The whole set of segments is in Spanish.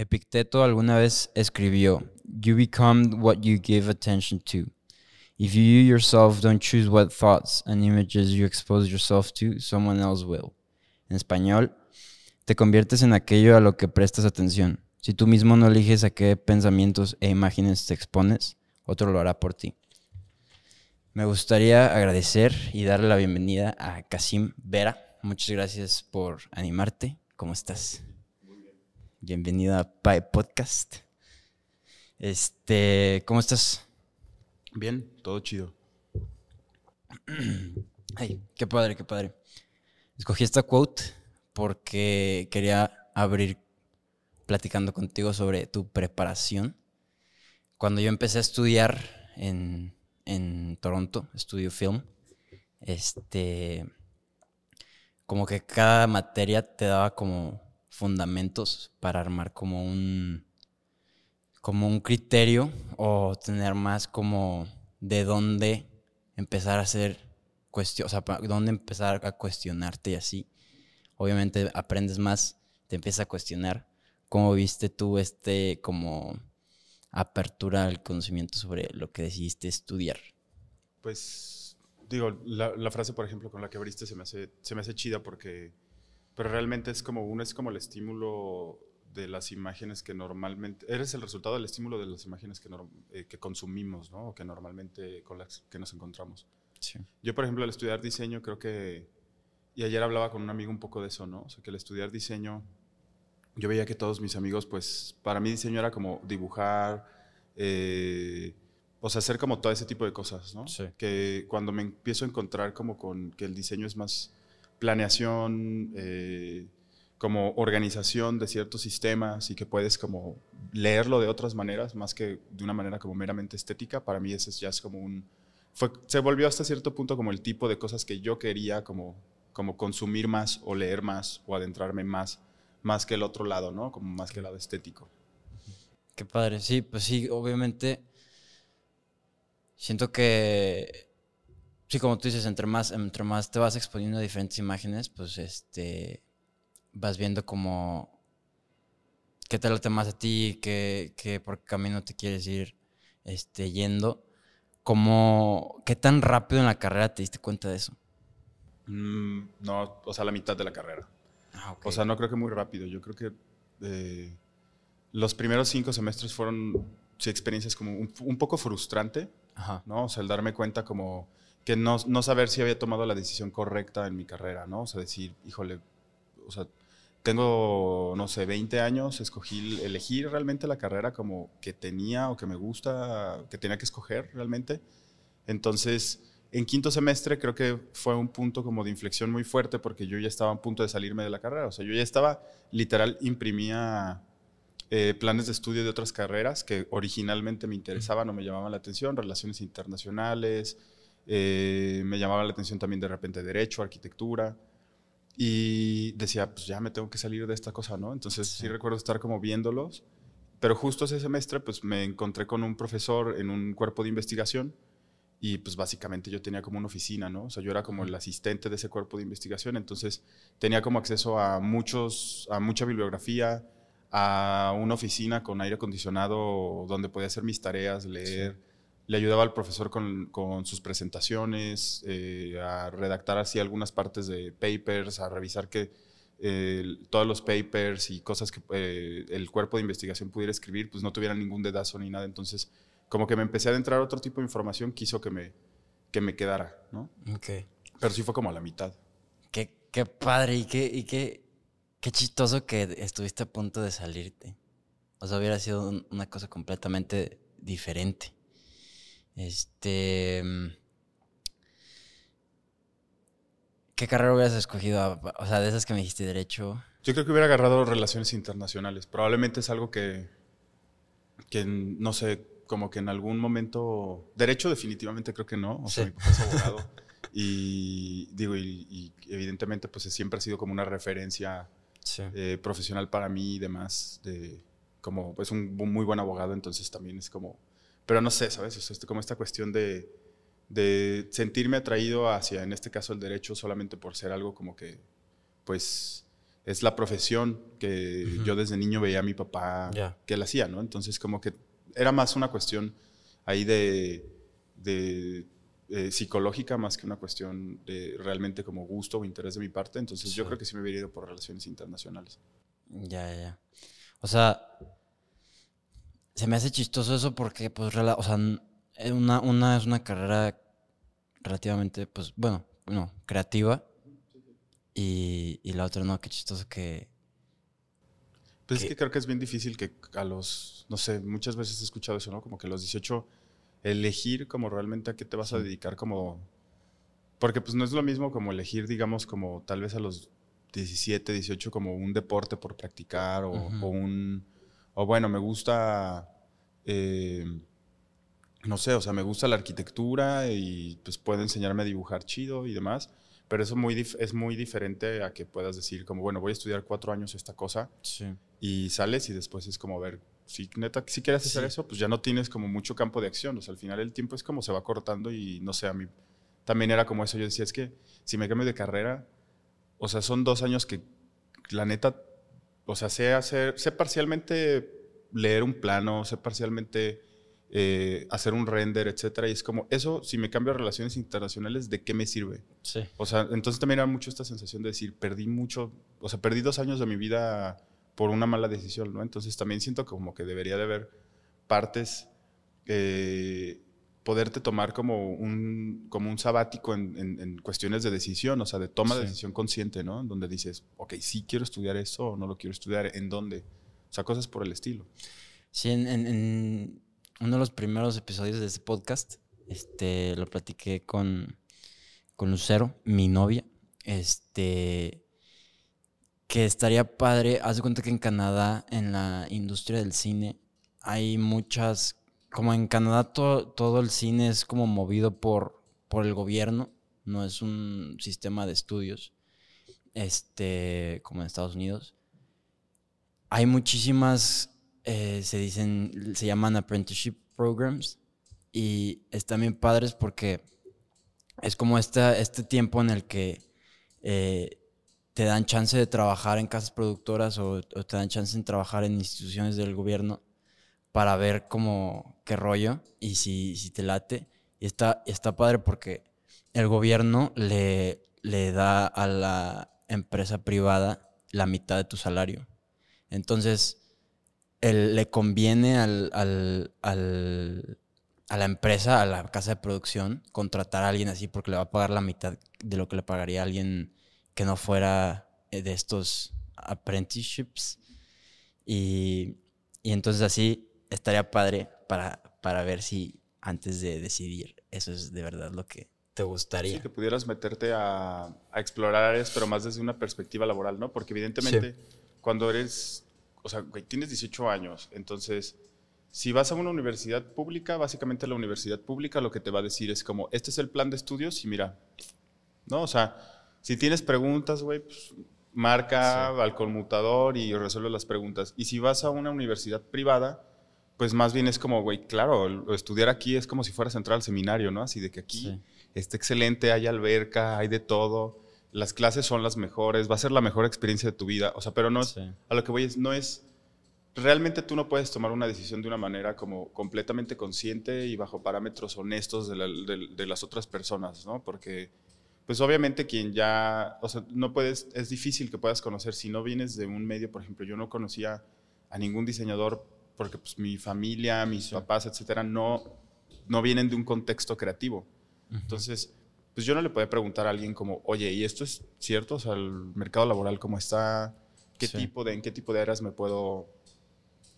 Epicteto alguna vez escribió, You become what you give attention to. If you yourself don't choose what thoughts and images you expose yourself to, someone else will. En español, te conviertes en aquello a lo que prestas atención. Si tú mismo no eliges a qué pensamientos e imágenes te expones, otro lo hará por ti. Me gustaría agradecer y darle la bienvenida a Kasim Vera. Muchas gracias por animarte. ¿Cómo estás? Bienvenido a Pi Podcast. Este, ¿cómo estás? Bien, todo chido. Ay, qué padre, qué padre. Escogí esta quote porque quería abrir platicando contigo sobre tu preparación. Cuando yo empecé a estudiar en, en Toronto, estudio film, este, como que cada materia te daba como fundamentos para armar como un como un criterio o tener más como de dónde empezar a hacer cuestión, o sea, dónde empezar a cuestionarte y así. Obviamente aprendes más, te empiezas a cuestionar. ¿Cómo viste tú este como apertura al conocimiento sobre lo que decidiste estudiar? Pues digo, la, la frase, por ejemplo, con la que abriste se me hace, se me hace chida porque pero realmente es como uno es como el estímulo de las imágenes que normalmente eres el resultado del estímulo de las imágenes que, eh, que consumimos, ¿no? O que normalmente con las que nos encontramos. Sí. Yo, por ejemplo, al estudiar diseño creo que y ayer hablaba con un amigo un poco de eso, ¿no? O sea, que al estudiar diseño yo veía que todos mis amigos, pues, para mí diseño era como dibujar, eh, o sea, hacer como todo ese tipo de cosas, ¿no? Sí. Que cuando me empiezo a encontrar como con que el diseño es más planeación, eh, como organización de ciertos sistemas y que puedes como leerlo de otras maneras, más que de una manera como meramente estética, para mí ese ya es como un... Fue, se volvió hasta cierto punto como el tipo de cosas que yo quería como, como consumir más o leer más o adentrarme más, más que el otro lado, ¿no? Como más que el lado estético. Qué padre, sí, pues sí, obviamente siento que Sí, como tú dices, entre más, entre más te vas exponiendo a diferentes imágenes, pues este vas viendo como qué te late más a ti, qué, qué por qué camino te quieres ir este, yendo. Como, ¿Qué tan rápido en la carrera te diste cuenta de eso? Mm, no, o sea, la mitad de la carrera. Ah, O sea, no creo que muy rápido. Yo creo que eh, los primeros cinco semestres fueron sí, experiencias como un, un poco frustrante, Ajá. ¿no? O sea, el darme cuenta como que no, no, saber si había tomado la decisión correcta en mi carrera, ¿no? O sea, decir, híjole, o sea, tengo, no sé, 20 años, escogí, elegir realmente la carrera como que tenía o que me gusta, que tenía que escoger realmente. Entonces, en quinto semestre creo que fue un punto como de inflexión muy fuerte porque yo ya estaba a punto de salirme de la carrera. O sea, yo ya estaba, literal, imprimía eh, planes de estudio de otras carreras que originalmente me interesaban o me llamaban la atención, relaciones internacionales, eh, me llamaba la atención también de repente derecho, arquitectura. Y decía, pues ya me tengo que salir de esta cosa, ¿no? Entonces sí, recuerdo estar como viéndolos. Pero justo ese semestre, pues me encontré con un profesor en un cuerpo de investigación y pues básicamente yo tenía como una oficina, ¿no? O sea, yo era como el asistente de ese cuerpo de investigación, entonces tenía como acceso a muchos, a mucha bibliografía, a una oficina con aire acondicionado donde podía hacer mis tareas, leer le ayudaba al profesor con, con sus presentaciones, eh, a redactar así algunas partes de papers, a revisar que eh, todos los papers y cosas que eh, el cuerpo de investigación pudiera escribir, pues no tuvieran ningún dedazo ni nada. Entonces, como que me empecé a adentrar a otro tipo de información, quiso que me, que me quedara, ¿no? Ok. Pero sí fue como a la mitad. Qué, qué padre y qué, y qué, qué chistoso que estuviste a punto de salirte. O sea, hubiera sido una cosa completamente diferente. Este. Mm, ¿Qué carrera hubieras escogido? O sea, de esas que me dijiste derecho. Yo creo que hubiera agarrado relaciones internacionales. Probablemente es algo que, que no sé, como que en algún momento. Derecho, definitivamente creo que no. O sea, mi papá es abogado. y digo, y, evidentemente, pues siempre ha sido como una referencia eh, profesional para mí y demás. De, como, pues un muy buen abogado, entonces también es como pero no sé, ¿sabes? O sea, como esta cuestión de, de sentirme atraído hacia, en este caso, el derecho solamente por ser algo como que, pues, es la profesión que yo desde niño veía a mi papá que él hacía, ¿no? Entonces como que era más una cuestión ahí de, de eh, psicológica más que una cuestión de realmente como gusto o interés de mi parte. Entonces yo creo que sí me hubiera ido por relaciones internacionales. Ya, ya. O sea, se me hace chistoso eso porque, pues, o sea, una, una es una carrera relativamente, pues, bueno, no, creativa. Y, y la otra no, qué chistoso que... Pues es que creo que es bien difícil que a los, no sé, muchas veces he escuchado eso, ¿no? Como que a los 18 elegir como realmente a qué te vas a dedicar como... Porque pues no es lo mismo como elegir, digamos, como tal vez a los 17, 18 como un deporte por practicar o, un... O bueno, me gusta... Eh, no sé, o sea, me gusta la arquitectura y pues puede enseñarme a dibujar chido y demás, pero eso muy es muy diferente a que puedas decir como, bueno, voy a estudiar cuatro años esta cosa y sales y después es como ver si neta, si quieres hacer eso, pues ya no tienes como mucho campo de acción. O sea, al final el tiempo es como se va cortando y no sé, a mí también era como eso. Yo decía, es que si me cambio de carrera, o sea, son dos años que la neta, o sea, sé hacer, sé parcialmente leer un plano, sé parcialmente eh, hacer un render, etcétera. Y es como, eso, si me cambio a relaciones internacionales, ¿de qué me sirve? Sí. O sea, entonces también era mucho esta sensación de decir, perdí mucho, o sea, perdí dos años de mi vida por una mala decisión, ¿no? Entonces también siento como que debería de haber partes, eh, poderte tomar como un, como un sabático en, cuestiones de decisión, o sea, de toma de decisión consciente, ¿no? Donde dices, ok, sí quiero estudiar eso o no lo quiero estudiar, ¿en dónde? O sea, cosas por el estilo. Sí, en, uno de los primeros episodios de este podcast, este, lo platiqué con, con Lucero, mi novia, este que estaría padre. Haz de cuenta que en Canadá, en la industria del cine, hay muchas. Como en Canadá, todo el cine es como movido por, por el gobierno, no es un sistema de estudios, este, como en Estados Unidos. Hay muchísimas, eh, se dicen, se llaman apprenticeship programs, y están bien padres porque es como este, este tiempo en el que eh, te dan chance de trabajar en casas productoras o, te dan chance de trabajar en instituciones del gobierno para ver cómo qué rollo y si, si te late. Y está, está padre porque el gobierno le, le da a la empresa privada la mitad de tu salario. Entonces, le conviene al, al, al, a la empresa, a la casa de producción, contratar a alguien así porque le va a pagar la mitad de lo que le pagaría a alguien que no fuera eh, de estos apprenticeships. Y, y entonces así estaría padre para, para ver si antes de decidir eso es de verdad lo que te gustaría. Sí, que pudieras meterte a, a explorar áreas, pero más desde una perspectiva laboral, ¿no? Porque evidentemente cuando eres, o sea, tienes 18 años, entonces si vas a una universidad pública, básicamente la universidad pública lo que te va a decir es como, este es el plan de estudios y mira, ¿no? O sea, si tienes preguntas, güey, pues marca al conmutador y resuelve las preguntas. Y si vas a una universidad privada, pues más bien es como, güey, claro, estudiar aquí es como si fueras a entrar al seminario, ¿no? Así de que aquí está excelente, hay alberca, hay de todo, las clases son las mejores, va a ser la mejor experiencia de tu vida. O sea, pero no, a lo que voy es, no es, realmente tú no puedes tomar una decisión de una manera como completamente consciente y bajo parámetros honestos de, de las otras personas, ¿no? Porque pues obviamente quien ya, o sea, no puedes, es difícil que puedas conocer, si no vienes de un medio, por ejemplo, yo no conocía a ningún diseñador porque pues mi familia, mis papás, etcétera, no, no vienen de un contexto creativo. Entonces, pues yo no le podía preguntar a alguien como, oye, ¿y esto es cierto? O sea, el mercado laboral, ¿cómo está? ¿Qué tipo de, en qué tipo de áreas me puedo,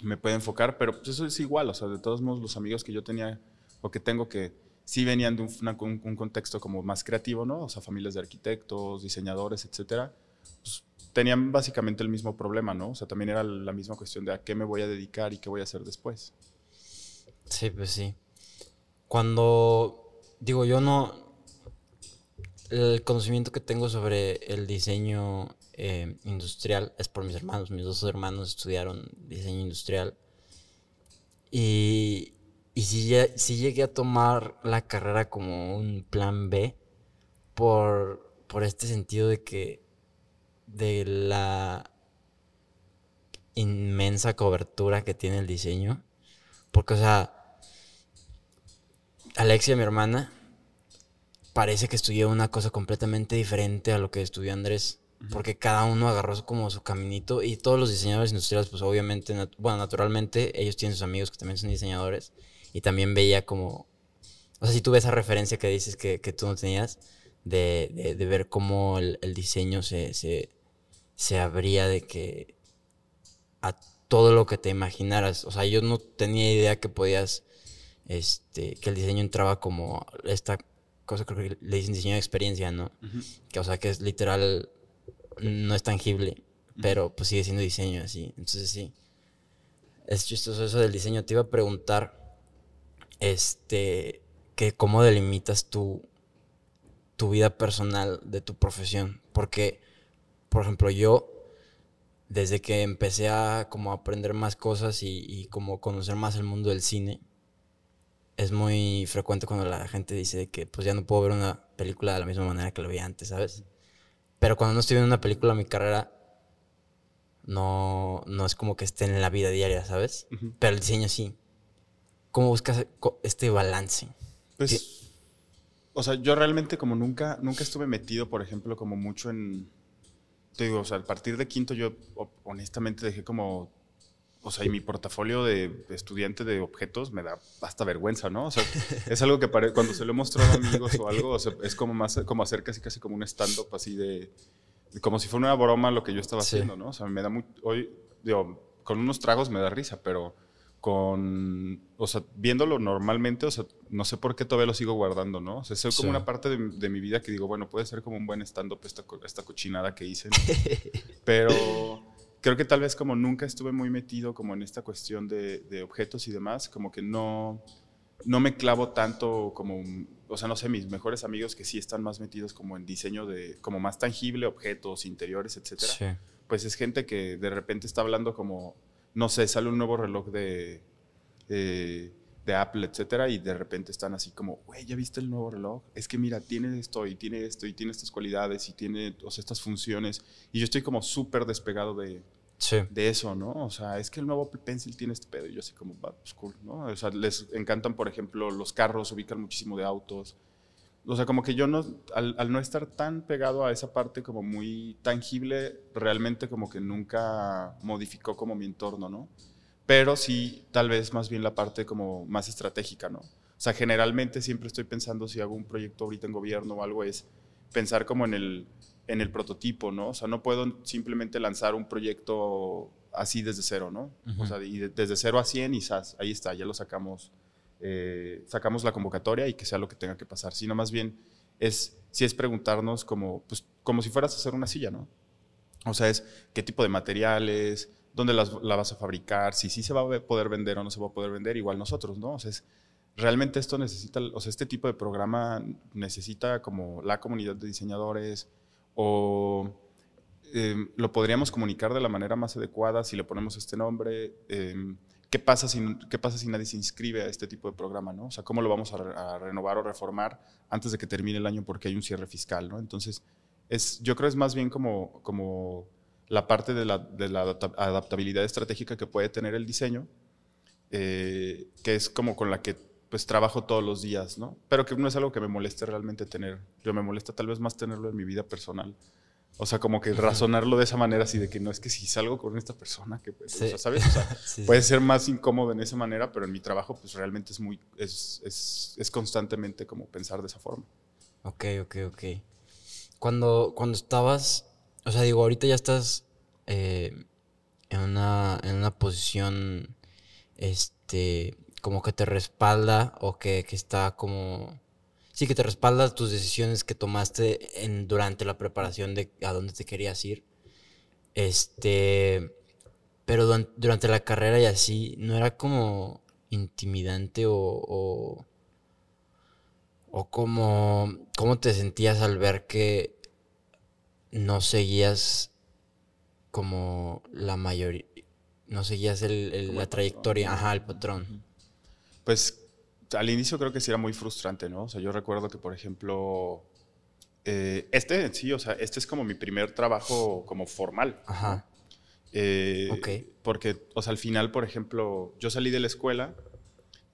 me puedo enfocar? Pero pues eso es igual, o sea, de todos modos, los amigos que yo tenía o que tengo que sí venían de un, un, contexto como más creativo, ¿no? O sea, familias de arquitectos, diseñadores, etcétera. Pues, tenían básicamente el mismo problema, ¿no? O sea, también era la misma cuestión de a qué me voy a dedicar y qué voy a hacer después. Sí, pues sí. Cuando, digo, yo no, el conocimiento que tengo sobre el diseño eh, industrial es por mis hermanos. Mis dos hermanos estudiaron diseño industrial. Y, y si, si llegué a tomar la carrera como un plan B por, por este sentido de que de la inmensa cobertura que tiene el diseño. Porque, o sea, Alexia, mi hermana, parece que estudió una cosa completamente diferente a lo que estudió Andrés. Porque cada uno agarró como su caminito y todos los diseñadores industriales, pues obviamente, bueno, naturalmente, ellos tienen sus amigos que también son diseñadores. Y también veía como, o sea, si tú ves esa referencia que dices que, tú no tenías, de, ver cómo el, diseño se, se, se abría de que a todo lo que te imaginaras. O sea, yo no tenía idea que podías, este, que el diseño entraba como esta cosa, creo que le dicen diseño de experiencia, ¿no? Que, o sea, que es literal, no es tangible, pero pues sigue siendo diseño así. Entonces sí, es chistoso eso del diseño. Te iba a preguntar, este, que cómo delimitas tu, tu vida personal de tu profesión. Porque, por ejemplo, yo desde que empecé a como aprender más cosas y, como conocer más el mundo del cine, es muy frecuente cuando la gente dice que pues ya no puedo ver una película de la misma manera que lo veía antes, ¿sabes? Pero cuando no estoy viendo una película, mi carrera no, no es como que esté en la vida diaria, ¿sabes? Pero el diseño sí. ¿Cómo buscas este balance? Pues, o sea, yo realmente como nunca, nunca estuve metido, por ejemplo, como mucho en te digo, o sea, a partir de quinto yo honestamente dejé como, o sea, y mi portafolio de estudiante de objetos me da hasta vergüenza, ¿no? O sea, es algo que cuando se lo he mostrado a amigos o algo, o sea, es como más, como hacer casi casi como un stand-up así de, como si fuera una broma lo que yo estaba haciendo, ¿no? O sea, me da muy, hoy, digo, con unos tragos me da risa, pero con, o sea, viéndolo normalmente, o sea, no sé por qué todavía lo sigo guardando, ¿no? O sea, es como una parte de, mi vida que digo, bueno, puede ser como un buen stand-up esta, esta cochinada que hice, pero creo que tal vez como nunca estuve muy metido como en esta cuestión de, de, objetos y demás, como que no, no me clavo tanto como, o sea, no sé, mis mejores amigos que sí están más metidos como en diseño de, como más tangible, objetos, interiores, etcétera, pues es gente que de repente está hablando como no sé, sale un nuevo reloj de, de, Apple, etcétera, y de repente están así como, güey, ¿ya viste el nuevo reloj? Es que mira, tiene esto y tiene esto y tiene estas cualidades y tiene o estas funciones. Y yo estoy como súper despegado de, de eso, ¿no? O sea, es que el nuevo Apple Pencil tiene este pedo. Y yo así como, va, pues cool, ¿no? O sea, les encantan, por ejemplo, los carros, ubican muchísimo de autos. O sea, como que yo no, al, no estar tan pegado a esa parte como muy tangible, realmente como que nunca modificó como mi entorno, ¿no? Pero sí, tal vez más bien la parte como más estratégica, ¿no? O sea, generalmente siempre estoy pensando si hago un proyecto ahorita en gobierno o algo, es pensar como en el, en el prototipo, ¿no? O sea, no puedo simplemente lanzar un proyecto así desde cero, ¿no? O sea, y desde cero a 100 y ¡zas! ahí está, ya lo sacamos eh, sacamos la convocatoria y que sea lo que tenga que pasar, sino más bien es, si es preguntarnos como, pues, como si fueras a hacer una silla, ¿no? O sea, es qué tipo de materiales, dónde la vas a fabricar, si sí se va a poder vender o no se va a poder vender, igual nosotros, ¿no? O sea, es, realmente esto necesita, o sea, este tipo de programa necesita como la comunidad de diseñadores o em, lo podríamos comunicar de la manera más adecuada si le ponemos este nombre. Eh, ¿qué pasa, si, ¿qué pasa si nadie se inscribe a este tipo de programa? ¿no? O sea, ¿cómo lo vamos a, renovar o reformar antes de que termine el año porque hay un cierre fiscal? ¿no? Entonces, es, yo creo es más bien como, como la parte de la, de la adaptabilidad estratégica que puede tener el diseño, eh, que es como con la que pues trabajo todos los días, ¿no? Pero que no es algo que me moleste realmente tener. Yo me molesta tal vez más tenerlo en mi vida personal. O sea, como que razonarlo de esa manera, así de que no es que si salgo con esta persona, que pues, o sea, ¿sabes? O sea, puede ser más incómodo en esa manera, pero en mi trabajo, pues realmente es muy, es, es, es, constantemente como pensar de esa forma. Ok, ok, ok. Cuando, cuando estabas, o sea, digo, ahorita ya estás eh, en, una, en una posición, este, como que te respalda o que, que está como sí que te respaldas tus decisiones que tomaste en, durante la preparación de a dónde te querías ir. Este, pero durante la carrera y así, ¿no era como intimidante o, o, o como, cómo te sentías al ver que no seguías como la mayoría, no seguías el, la trayectoria, ajá, el patrón? Pues al inicio creo que sí era muy frustrante, ¿no? O sea, yo recuerdo que, por ejemplo, Eh, este sí, o sea, este es como mi primer trabajo como formal. Ajá. Eh, porque, o sea, al final, por ejemplo, yo salí de la escuela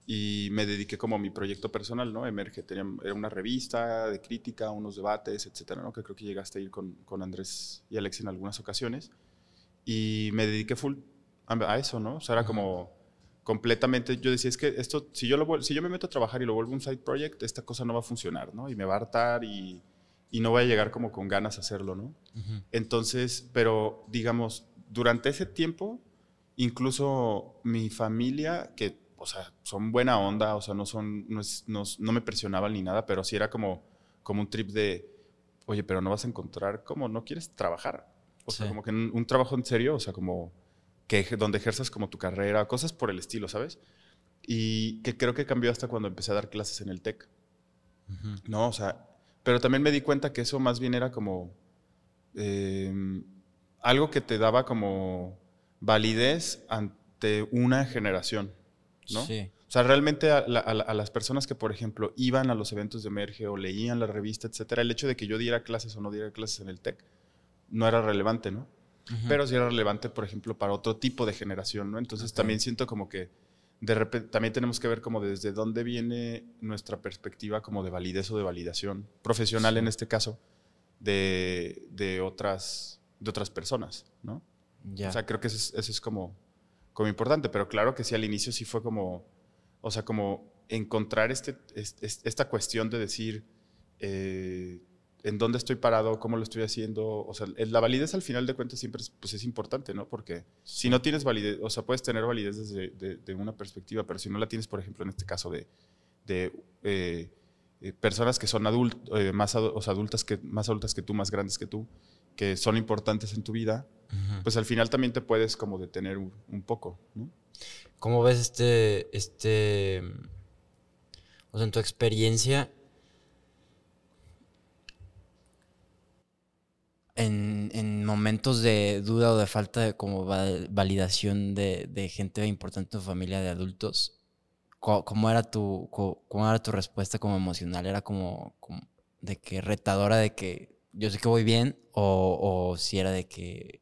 y me dediqué como a mi proyecto personal, ¿no? Emerge, tenía, era una revista de crítica, unos debates, etcétera, ¿no? Que creo que llegaste a ir con, con Andrés y Alex en algunas ocasiones. Y me dediqué full a, eso, ¿no? O sea, era como completamente, yo decía, es que esto, si yo, lo, si yo me meto a trabajar y lo vuelvo un side project, esta cosa no va a funcionar, ¿no? Y me va a hartar y, y no voy a llegar como con ganas a hacerlo, ¿no? Entonces, pero digamos, durante ese tiempo, incluso mi familia, que, o sea, son buena onda, o sea, no son, no, no, me presionaban ni nada, pero sí era como, como un trip de, oye, pero no vas a encontrar, como no quieres trabajar. O sea, como que un, trabajo en serio, o sea, como que donde ejerzas como tu carrera, cosas por el estilo, ¿sabes? Y que creo que cambió hasta cuando empecé a dar clases en el TEC. No, o sea, pero también me di cuenta que eso más bien era como... Eh, algo que te daba como validez ante una generación, ¿no? Sí. O sea, realmente a, las personas que, por ejemplo, iban a los eventos de Emerge o leían la revista, etcétera, el hecho de que yo diera clases o no diera clases en el TEC no era relevante, ¿no? Pero sí era relevante, por ejemplo, para otro tipo de generación, ¿no? Entonces también siento como que de repente también tenemos que ver como desde dónde viene nuestra perspectiva como de validez o de validación profesional en este caso de, de otras de otras personas, ¿no? O sea, creo que eso es, como, como importante, pero claro que sí, al inicio sí fue como, o sea, como encontrar este, esta cuestión de decir eh, en dónde estoy parado, cómo lo estoy haciendo, o sea, la validez al final de cuentas siempre es, pues es importante, ¿no? Porque si no tienes validez, o sea, puedes tener validez desde de, una perspectiva, pero si no la tienes, por ejemplo, en este caso de, de eh, eh, personas que son adultos, más o sea, adultas que, más adultas que tú, más grandes que tú, que son importantes en tu vida, pues al final también te puedes como detener un, poco, ¿no? ¿Cómo ves este, este, o sea, en tu experiencia, en, momentos de duda o de falta de como validación de, gente importante en tu familia, de adultos, ¿cómo, era, tu, cómo, era tu respuesta como emocional? ¿Era como, como de que retadora de que yo sé que voy bien o, si era de que,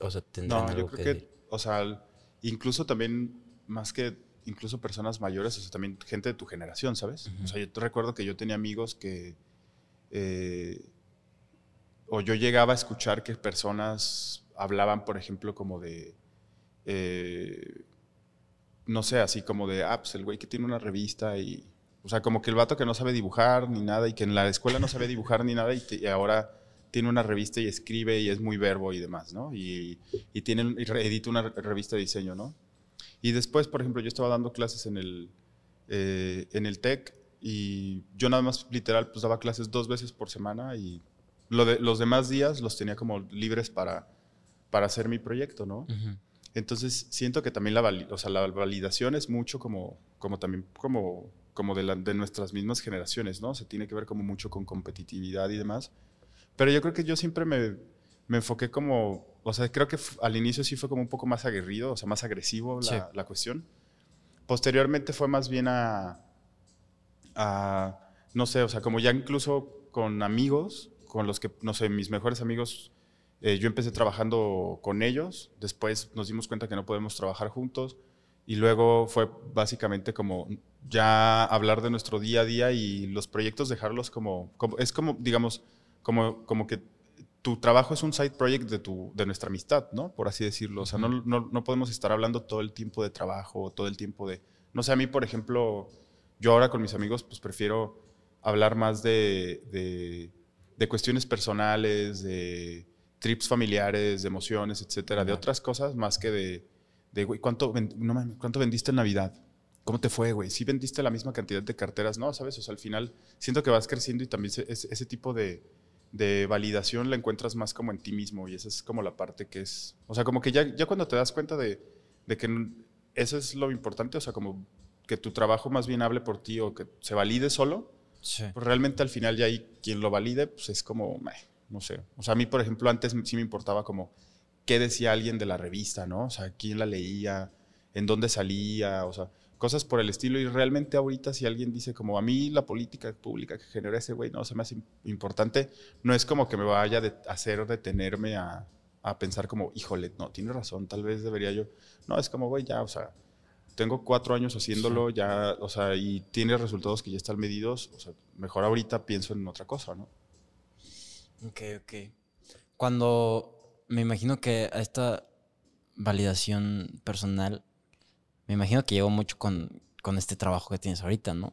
o sea, tendrán no, yo creo que, o sea, incluso también, más que incluso personas mayores, o sea, también gente de tu generación, ¿sabes? O sea, yo te recuerdo que yo tenía amigos que, eh, o yo llegaba a escuchar que personas hablaban, por ejemplo, como de, eh, no sé, así como de, ah, pues el güey que tiene una revista y o sea, como que el vato que no sabe dibujar ni nada y que en la escuela no sabe dibujar ni nada y, ahora tiene una revista y escribe y es muy verbo y demás, ¿no? Y, y, tiene, y edita una revista de diseño, ¿no? Y después, por ejemplo, yo estaba dando clases en el, eh, en el TEC y yo nada más literal pues daba clases dos veces por semana y lo de, los demás días los tenía como libres para, para hacer mi proyecto, ¿no? Entonces siento que también la, o sea, la validación es mucho como, como también como como de, de nuestras mismas generaciones, ¿no? Se tiene que ver como mucho con competitividad y demás. Pero yo creo que yo siempre me, me enfoqué como, o sea, creo que al inicio sí fue como un poco más aguerrido, o sea, más agresivo la, la cuestión. Posteriormente fue más bien a, a, no sé, o sea, como ya incluso con amigos, con los que, no sé, mis mejores amigos, eh, yo empecé trabajando con ellos, después nos dimos cuenta que no podemos trabajar juntos, y luego fue básicamente como ya hablar de nuestro día a día y los proyectos dejarlos como, es como, digamos, como, como que tu trabajo es un side project de, tu, de nuestra amistad, ¿no? Por así decirlo. O sea, no, no, no, podemos estar hablando todo el tiempo de trabajo, todo el tiempo de... No sé, a mí, por ejemplo, yo ahora con mis amigos, pues prefiero hablar más de, de, de cuestiones personales, de trips familiares, de emociones, etcétera, de otras cosas, más que de, de güey, ¿cuánto, no, ¿cuánto vendiste en Navidad? ¿Cómo te fue, güey? ¿Sí vendiste la misma cantidad de carteras? No, ¿sabes? O sea, al final siento que vas creciendo y también ese, tipo de, validación la encuentras más como en ti mismo y esa es como la parte que es... O sea, como que ya, ya cuando te das cuenta de, que eso es lo importante, o sea, como que tu trabajo más bien hable por ti o que se valide solo, pues realmente al final ya hay quien lo valide, pues es como, no sé. O sea, a mí, por ejemplo, antes sí me importaba como qué decía alguien de la revista, ¿no? O sea, quién la leía, en dónde salía, o sea, cosas por el estilo. Y realmente ahorita si alguien dice como a mí la política pública que genera ese güey no se me hace importante, no es como que me vaya a hacer detenerme a, a, pensar como, híjole, no, tiene razón, tal vez debería yo. No, es como, güey, ya, o sea, tengo cuatro años haciéndolo, ya, o sea, y tiene resultados que ya están medidos, o sea, mejor ahorita pienso en otra cosa, ¿no? Ok, ok. Cuando me imagino que a esta validación personal me imagino que llegó mucho con, este trabajo que tienes ahorita, ¿no?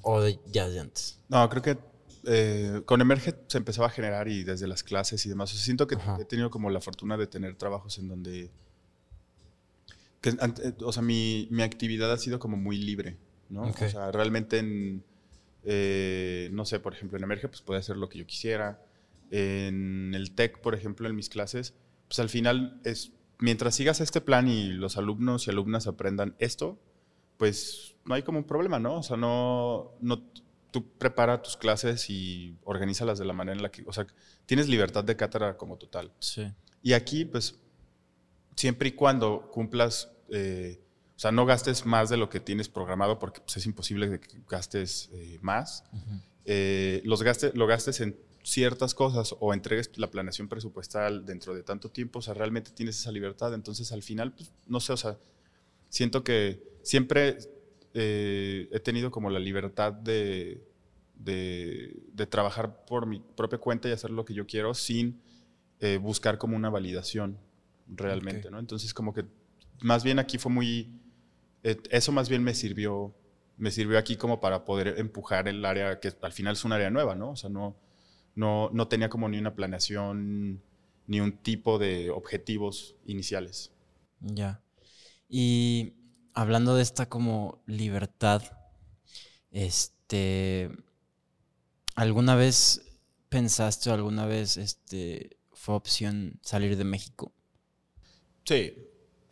¿O ya de antes? No, creo que eh, con Emerge se empezaba a generar y desde las clases y demás. O sea, siento que he tenido como la fortuna de tener trabajos en donde... o sea, mi, actividad ha sido como muy libre, ¿no? O sea, realmente en... Eh, no sé, por ejemplo, en Emerge pues puede hacer lo que yo quisiera. En el TEC, por ejemplo, en mis clases, pues al final es mientras sigas este plan y los alumnos y alumnas aprendan esto, pues no hay como un problema, ¿no? O sea, no, no tú prepara tus clases y organízalas de la manera en la que, o sea, tienes libertad de cátedra como total. Sí. Y aquí, pues, siempre y cuando cumplas, eh, o sea, no gastes más de lo que tienes programado porque pues, es imposible que gastes eh, más. Eh, los gastes, lo gastes en ciertas cosas o entregues la planeación presupuestal dentro de tanto tiempo, o sea, realmente tienes esa libertad. Entonces, al final, pues, no sé, o sea, siento que siempre eh, he tenido como la libertad de, de, trabajar por mi propia cuenta y hacer lo que yo quiero sin eh, buscar como una validación realmente, ¿no? Entonces, como que más bien aquí fue muy... Eh, eso más bien me sirvió me sirvió aquí como para poder empujar el área que al final es un área nueva, ¿no? O sea, no, no, no tenía como ni una planeación ni un tipo de objetivos iniciales. Ya. Y hablando de esta como libertad, este, ¿alguna vez pensaste o alguna vez este, fue opción salir de México? Sí,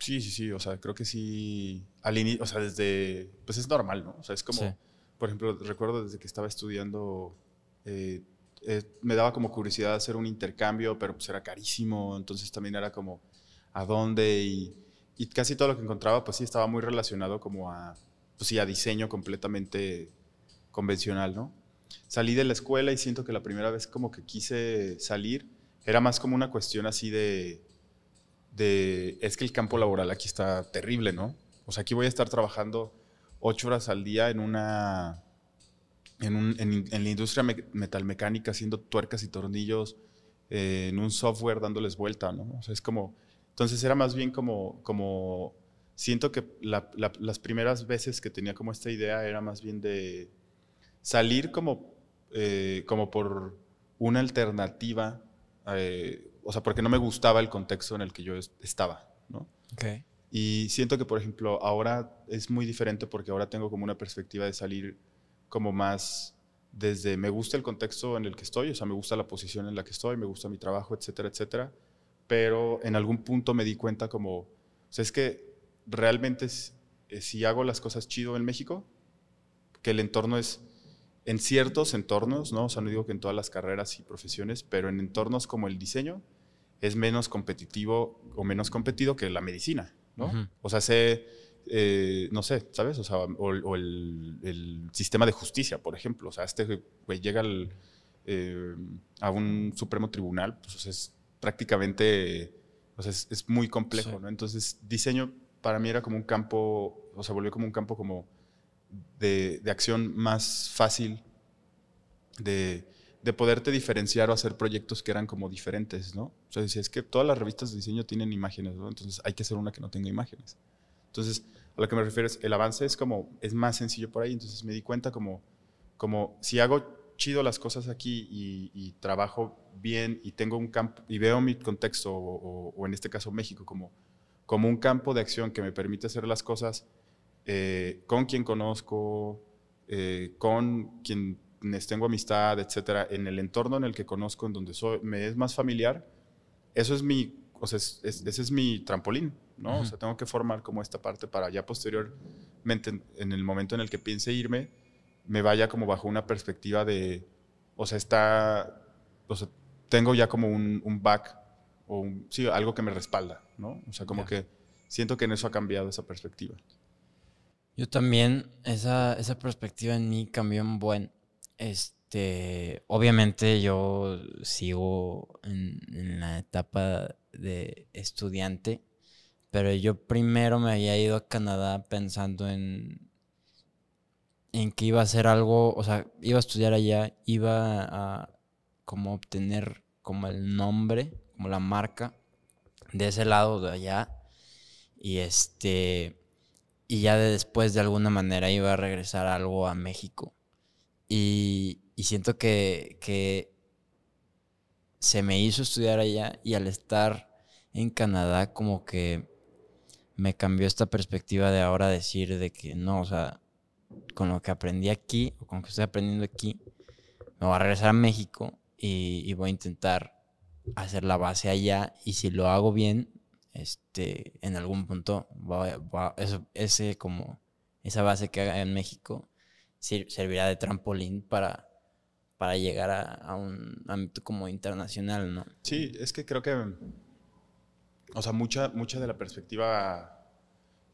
sí, sí, sí, o sea, creo que sí, al inicio, o sea, desde, pues es normal, ¿no? O sea, es como, por ejemplo, recuerdo desde que estaba estudiando eh, eh, me daba como curiosidad hacer un intercambio, pero pues era carísimo, entonces también era como a dónde y, y casi todo lo que encontraba pues sí estaba muy relacionado como a, pues sí, a diseño completamente convencional, ¿no? Salí de la escuela y siento que la primera vez como que quise salir era más como una cuestión así de, de, es que el campo laboral aquí está terrible, ¿no? O sea, aquí voy a estar trabajando ocho horas al día en una en, la industria metalmecánica haciendo tuercas y tornillos, eh, en un software dándoles vuelta, ¿no? O sea, es como, entonces era más bien como, como siento que las primeras veces que tenía como esta idea era más bien de salir como, eh, como por una alternativa, eh, o sea, porque no me gustaba el contexto en el que yo estaba, ¿no? Okay. Y siento que, por ejemplo, ahora es muy diferente porque ahora tengo como una perspectiva de salir como más desde me gusta el contexto en el que estoy, o sea, me gusta la posición en la que estoy, me gusta mi trabajo, etcétera, etcétera, pero en algún punto me di cuenta como, o sea, es que realmente eh, si hago las cosas chido en México, que el entorno es en ciertos entornos, ¿no? O sea, no digo que en todas las carreras y profesiones, pero en entornos como el diseño es menos competitivo o menos competido que la medicina, ¿no? O sea, sé eh, no sé, ¿sabes? O sea, o, el, sistema de justicia, por ejemplo. O sea, este güey llega eh, a un Supremo Tribunal, pues es prácticamente, o sea, es, muy complejo, ¿no? Entonces, diseño para mí era como un campo, o sea, volvió como un campo como de, acción más fácil de, de, poderte diferenciar o hacer proyectos que eran como diferentes, ¿no? O sea, decía, es que todas las revistas de diseño tienen imágenes, ¿no? Entonces hay que hacer una que no tenga imágenes. Entonces, a lo que me refiero es, el avance es como, es más sencillo por ahí, entonces me di cuenta como, como si hago chido las cosas aquí y, trabajo bien y tengo un campo, y veo mi contexto, o, en este caso México, como, como un campo de acción que me permite hacer las cosas eh, con quien conozco, eh, con quienes tengo amistad, etcétera, en el entorno en el que conozco, en donde soy, me es más familiar, eso es mi, o sea, ese es mi trampolín. ¿no? O sea, tengo que formar como esta parte para ya posteriormente, en el momento en el que piense irme, me vaya como bajo una perspectiva de, o sea, está, o sea, tengo ya como un, un back o sí, algo que me respalda, ¿no? O sea, como que siento que en eso ha cambiado esa perspectiva. Yo también, esa, esa perspectiva en mí cambió un buen. Este, obviamente yo sigo en, la etapa de estudiante, pero yo primero me había ido a Canadá pensando en, en que iba a hacer algo, o sea, iba a estudiar allá, iba a como obtener como el nombre, como la marca de ese lado de allá. Y este y ya después de alguna manera iba a regresar algo a México. Y, y siento que, que se me hizo estudiar allá y al estar en Canadá como que me cambió esta perspectiva de ahora decir de que no, o sea, con lo que aprendí aquí o con lo que estoy aprendiendo aquí, me voy a regresar a México y, voy a intentar hacer la base allá y si lo hago bien, este, en algún punto, eso, ese como, esa base que haga en México servirá de trampolín para, para llegar a, un ámbito como internacional, ¿no? Sí, es que creo que, o sea, mucha, mucha de la perspectiva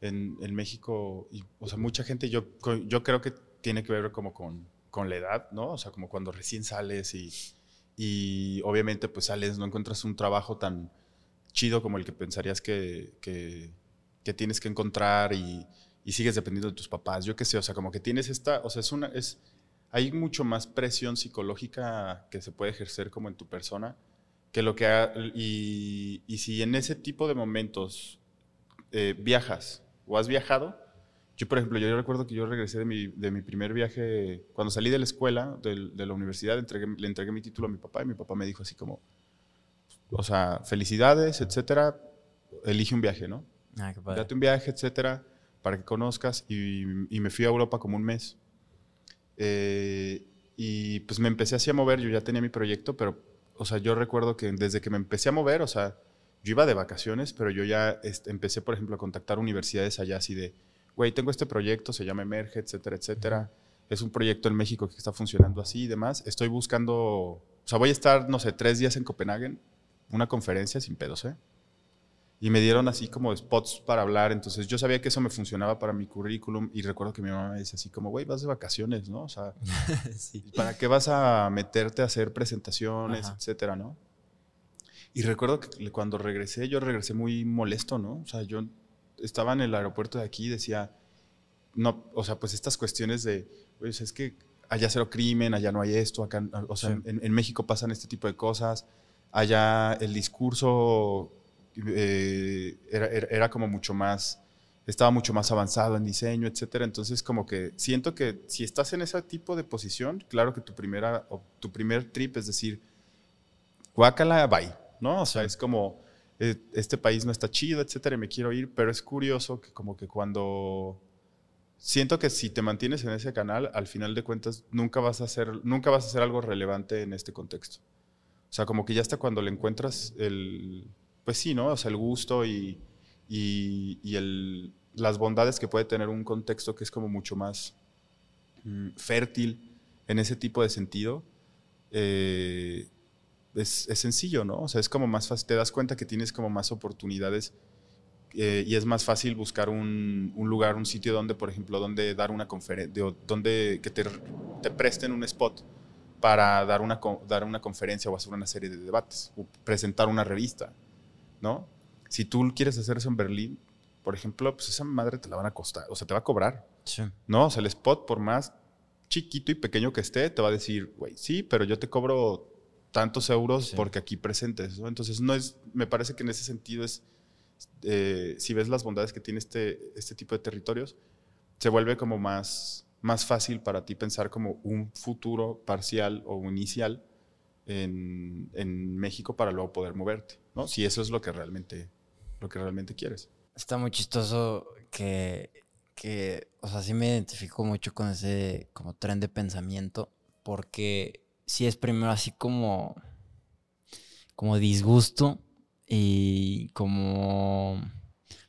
en, México, y, o sea, mucha gente, yo, yo creo que tiene que ver como con, con la edad, ¿no? O sea, como cuando recién sales y, y obviamente pues sales, no encuentras un trabajo tan chido como el que pensarías que, que tienes que encontrar y, y, sigues dependiendo de tus papás, yo qué sé, o sea, como que tienes esta, o sea, es una, es, hay mucho más presión psicológica que se puede ejercer como en tu persona que lo que, y, y si en ese tipo de momentos eh, viajas o has viajado. Yo, por ejemplo, yo recuerdo que yo regresé de mi, de mi primer viaje, cuando salí de la escuela, de, de la universidad, le entregué mi título a mi papá y mi papá me dijo así como, o sea, felicidades, etcétera, elige un viaje, ¿no? Ah, qué padre. Date un viaje, etcétera, para que conozcas y, y me fui a Europa como un mes. Eh, y pues me empecé así a mover, yo ya tenía mi proyecto, pero, o sea, yo recuerdo que desde que me empecé a mover, o sea, yo iba de vacaciones, pero yo ya este, empecé, por ejemplo, a contactar universidades allá así de, güey, tengo este proyecto, se llama Emerge, etcétera, etcétera. Es un proyecto en México que está funcionando así y demás. Estoy buscando, o sea, voy a estar, no sé, tres días en Copenhague, una conferencia sin pedos, ¿eh? Y me dieron así como spots para hablar, entonces yo sabía que eso me funcionaba para mi currículum y recuerdo que mi mamá me dice así como, güey, vas de vacaciones, ¿no? O sea, ¿para qué vas a meterte a hacer presentaciones, etcétera, ¿no? Y recuerdo que cuando regresé, yo regresé muy molesto, ¿no? O sea, yo estaba en el aeropuerto de aquí y decía, no, o sea, pues estas cuestiones de, pues es que allá cero crimen, allá no hay esto, acá, o sea, en, México pasan este tipo de cosas, allá el discurso eh, era, era, como mucho más, estaba mucho más avanzado en diseño, etcétera. Entonces, como que siento que si estás en ese tipo de posición, claro que tu primera, tu primer trip es decir, guácala, bye. ¿no? O sea, es como, eh, este país no está chido, etcétera, y me quiero ir, pero es curioso que como que cuando... Siento que si te mantienes en ese canal, al final de cuentas, nunca vas a hacer, nunca vas a hacer algo relevante en este contexto. O sea, como que ya hasta cuando le encuentras el, pues sí, ¿no? O sea, el gusto y, y, y el, las bondades que puede tener un contexto que es como mucho más mm, fértil en ese tipo de sentido, eh, es, sencillo, ¿no? O sea, es como más fácil, te das cuenta que tienes como más oportunidades eh, y es más fácil buscar un, lugar, un sitio donde, por ejemplo, donde dar una conferencia, donde que te, te, presten un spot para dar una, dar una conferencia o hacer una serie de debates o presentar una revista, ¿no? Si tú quieres hacer eso en Berlín, por ejemplo, pues esa madre te la van a costar, o sea, te va a cobrar, sí. ¿no? O sea, el spot, por más chiquito y pequeño que esté, te va a decir, güey, sí, pero yo te cobro tantos euros porque aquí presentes. Entonces, no es, me parece que en ese sentido es, eh, si ves las bondades que tiene este, este tipo de territorios, se vuelve como más, más fácil para ti pensar como un futuro parcial o inicial en, México para luego poder moverte, ¿no? Si eso es lo que realmente, lo que realmente quieres. Está muy chistoso que, que, o sea, sí me identifico mucho con ese como tren de pensamiento porque sí es primero así como, como disgusto y como,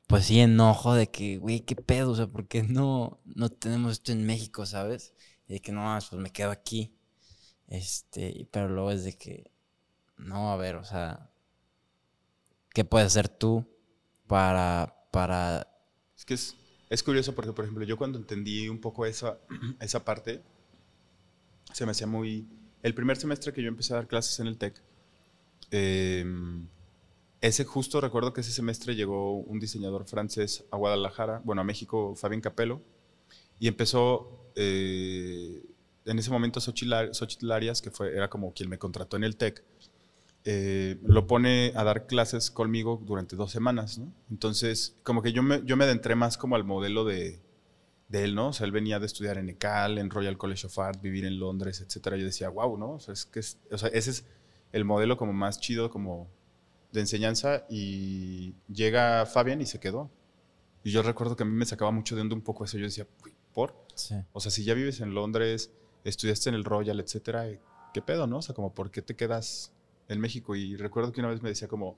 pues sí, enojo de que, güey, qué pedo, o sea, ¿por qué no, no tenemos esto en México, sabes? Y de que no, pues me quedo aquí. Este, pero luego es de que, no, a ver, o sea, ¿qué puedes hacer tú para, para... Es que es, Es curioso porque, por ejemplo, yo cuando entendí un poco esa, esa parte, se me hacía muy... El primer semestre que yo empecé a dar clases en el TEC, em, ese justo recuerdo que ese semestre llegó un diseñador francés a Guadalajara, bueno, a México, Fabián Capello, y empezó, eh, en ese momento Xochitl Arias, que fue, era como quien me contrató en el TEC, eh, lo pone a dar clases conmigo durante dos semanas, ¿no? Entonces, como que yo me, yo me adentré más como al modelo de, de él, ¿no? O sea, él venía de estudiar en ECAL, en Royal College of Art, vivir en Londres, etcétera. Yo decía, wow, ¿no? O sea, es que o sea, ese es el modelo como más chido como de enseñanza y llega Fabián y se quedó. Y yo recuerdo que a mí me sacaba mucho de onda un poco eso. Yo decía, ¿por? O sea, si ya vives en Londres, estudiaste en el Royal, etcétera, ¿qué pedo, no? O sea, como, ¿por qué te quedas en México. Y recuerdo que una vez me decía como,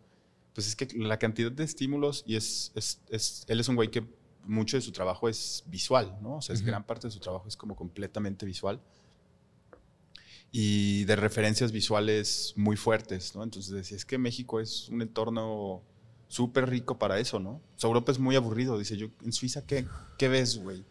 pues es que la cantidad de estímulos, y es, es, él es un güey que mucho de su trabajo es visual, ¿no? O sea, es gran parte de su trabajo es como completamente visual. Y de referencias visuales muy fuertes, ¿no? Entonces decía, es que México es un entorno súper rico para eso, ¿no? O sea, Europa es muy aburrido. Dice, yo, en Suiza, ¿qué, qué ves, güey?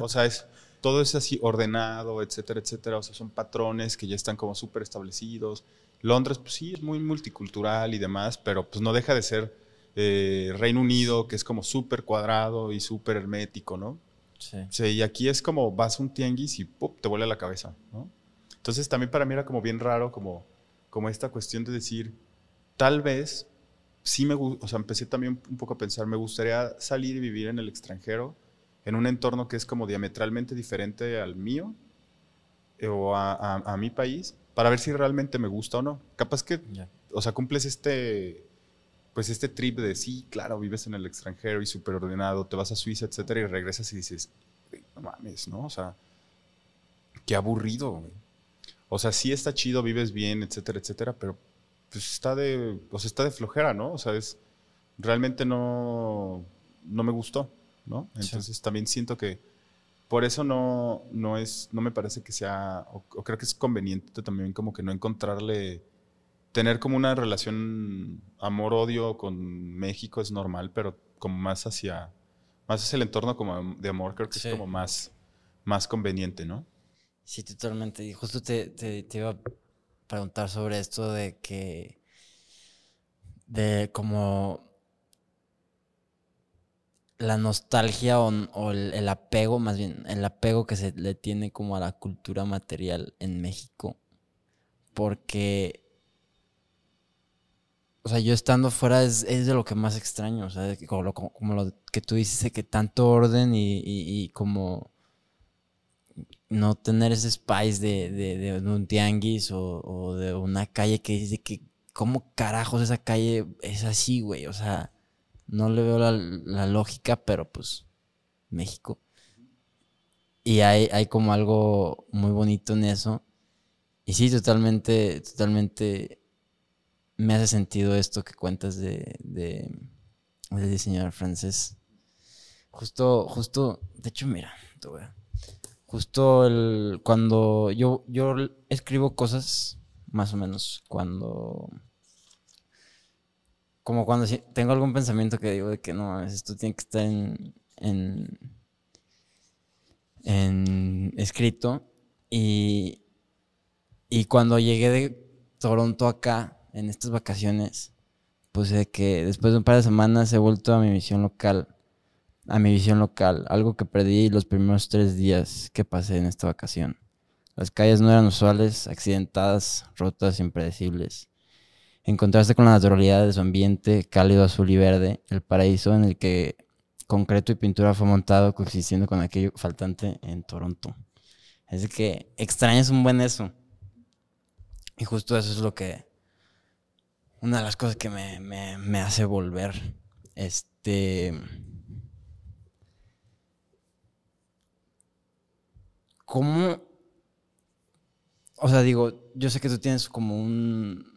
O sea, es, todo es así ordenado, etcétera, etcétera. O sea, son patrones que ya están como súper establecidos. Londres, pues sí, es muy multicultural y demás, pero pues no deja de ser eh, Reino Unido, que es como súper cuadrado y súper hermético, ¿no? Sí. sí. Y aquí es como vas a un tianguis y te vuela la cabeza, ¿no? Entonces también para mí era como bien raro, como, como esta cuestión de decir, tal vez sí me gusta, o sea, empecé también un poco a pensar, me gustaría salir y vivir en el extranjero, en un entorno que es como diametralmente diferente al mío eh, o a, a mi país, para ver si realmente me gusta o no. Capaz que, o sea, cumples este, pues este trip de sí, claro, vives en el extranjero y súper ordenado, te vas a Suiza, etcétera, y regresas y dices, no mames, ¿no? O sea, qué aburrido, O sea, sí está chido, vives bien, etcétera, etcétera, pero pues está de, o sea, está de flojera, ¿no? O sea, es, realmente no, no me gustó, ¿no? Entonces también siento que por eso no, no, es, no me parece que sea, o, creo que es conveniente también como que no encontrarle, tener como una relación amor-odio con México es normal, pero como más hacia, más hacia el entorno como de amor, creo que es como más, más conveniente, ¿no? Sí, totalmente. Y justo te, te, te iba a preguntar sobre esto de que, de como la nostalgia o, el, apego, más bien, el apego que se le tiene como a la cultura material en México. Porque, o sea, yo estando fuera es, de lo que más extraño, o sea, como lo, como lo que tú dices, que tanto orden y, como no tener ese spice de, un tianguis o, o, de una calle que dice que, ¿cómo carajos esa calle es así, güey? O sea no le veo la, lógica, pero pues México. Y hay, hay como algo muy bonito en eso. Y sí, totalmente, totalmente me hace sentido esto que cuentas de, de del diseñador francés. Justo, justo, de hecho, mira, justo el, cuando yo, yo escribo cosas, más o menos, cuando como cuando tengo algún pensamiento que digo de que no, esto tiene que estar en, en, escrito. Y, y cuando llegué de Toronto acá, en estas vacaciones, pues de que después de un par de semanas he vuelto a mi visión local, a mi visión local, algo que perdí los primeros tres días que pasé en esta vacación. Las calles no eran usuales, accidentadas, rotas, impredecibles encontrarse con la naturalidad de su ambiente cálido, azul y verde, el paraíso en el que concreto y pintura fue montado coexistiendo con aquello faltante en Toronto. Es que extrañas un buen eso. Y justo eso es lo que. Una de las cosas que me, me hace volver. Este. ¿Cómo? O sea, digo, yo sé que tú tienes como un,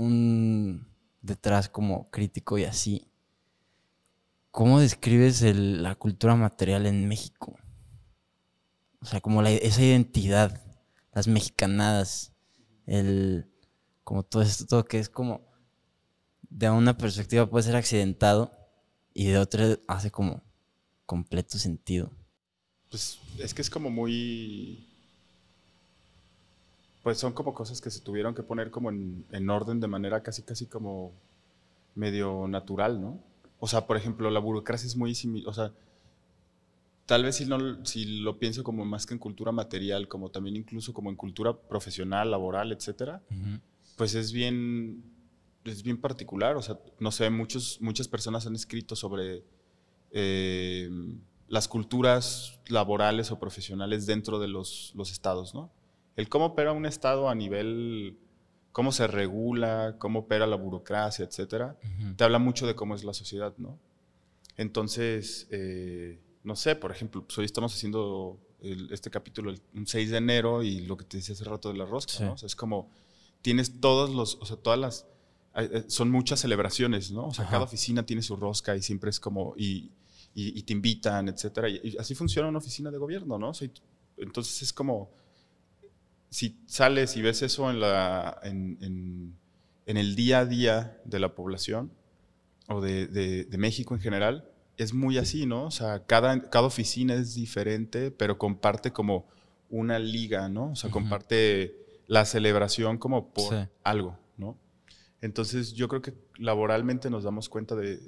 un detrás como crítico y así, ¿cómo describes la cultura material en México? O sea, como esa identidad, las mexicanadas, el, como todo esto, todo que es como, de una perspectiva puede ser accidentado y de otra hace como, completo sentido. Pues es que es como muy... Pues son como cosas que se tuvieron que poner como en, en orden de manera casi, casi como medio natural, ¿no? O sea, por ejemplo, la burocracia es muy similar, o sea, tal vez si, no, si lo pienso como más que en cultura material, como también incluso como en cultura profesional, laboral, etcétera, pues es bien, es bien particular. O sea, no sé, muchos, muchas personas han escrito sobre eh, las culturas laborales o profesionales dentro de los, los estados, ¿no? El cómo opera un estado a nivel cómo se regula, cómo opera la burocracia, etcétera, te habla mucho de cómo es la sociedad, ¿no? Entonces, eh, no sé, por ejemplo, pues hoy estamos haciendo este capítulo un 6 de enero y lo que te decía hace rato de la rosca, ¿no? O sea, es como, tienes todos los, o sea, todas las, eh, son muchas celebraciones, ¿no? O sea, cada oficina tiene su rosca y siempre es como, y, y, te invitan, etcétera. Y, así funciona una oficina de gobierno, ¿no? O sea, entonces es como si sales y ves eso en, la, en, el día a día de la población o de, México en general, es muy así, ¿no? O sea, cada, cada oficina es diferente, pero comparte como una liga, ¿no? O sea, comparte la celebración como por algo, ¿no? Entonces yo creo que laboralmente nos damos cuenta de,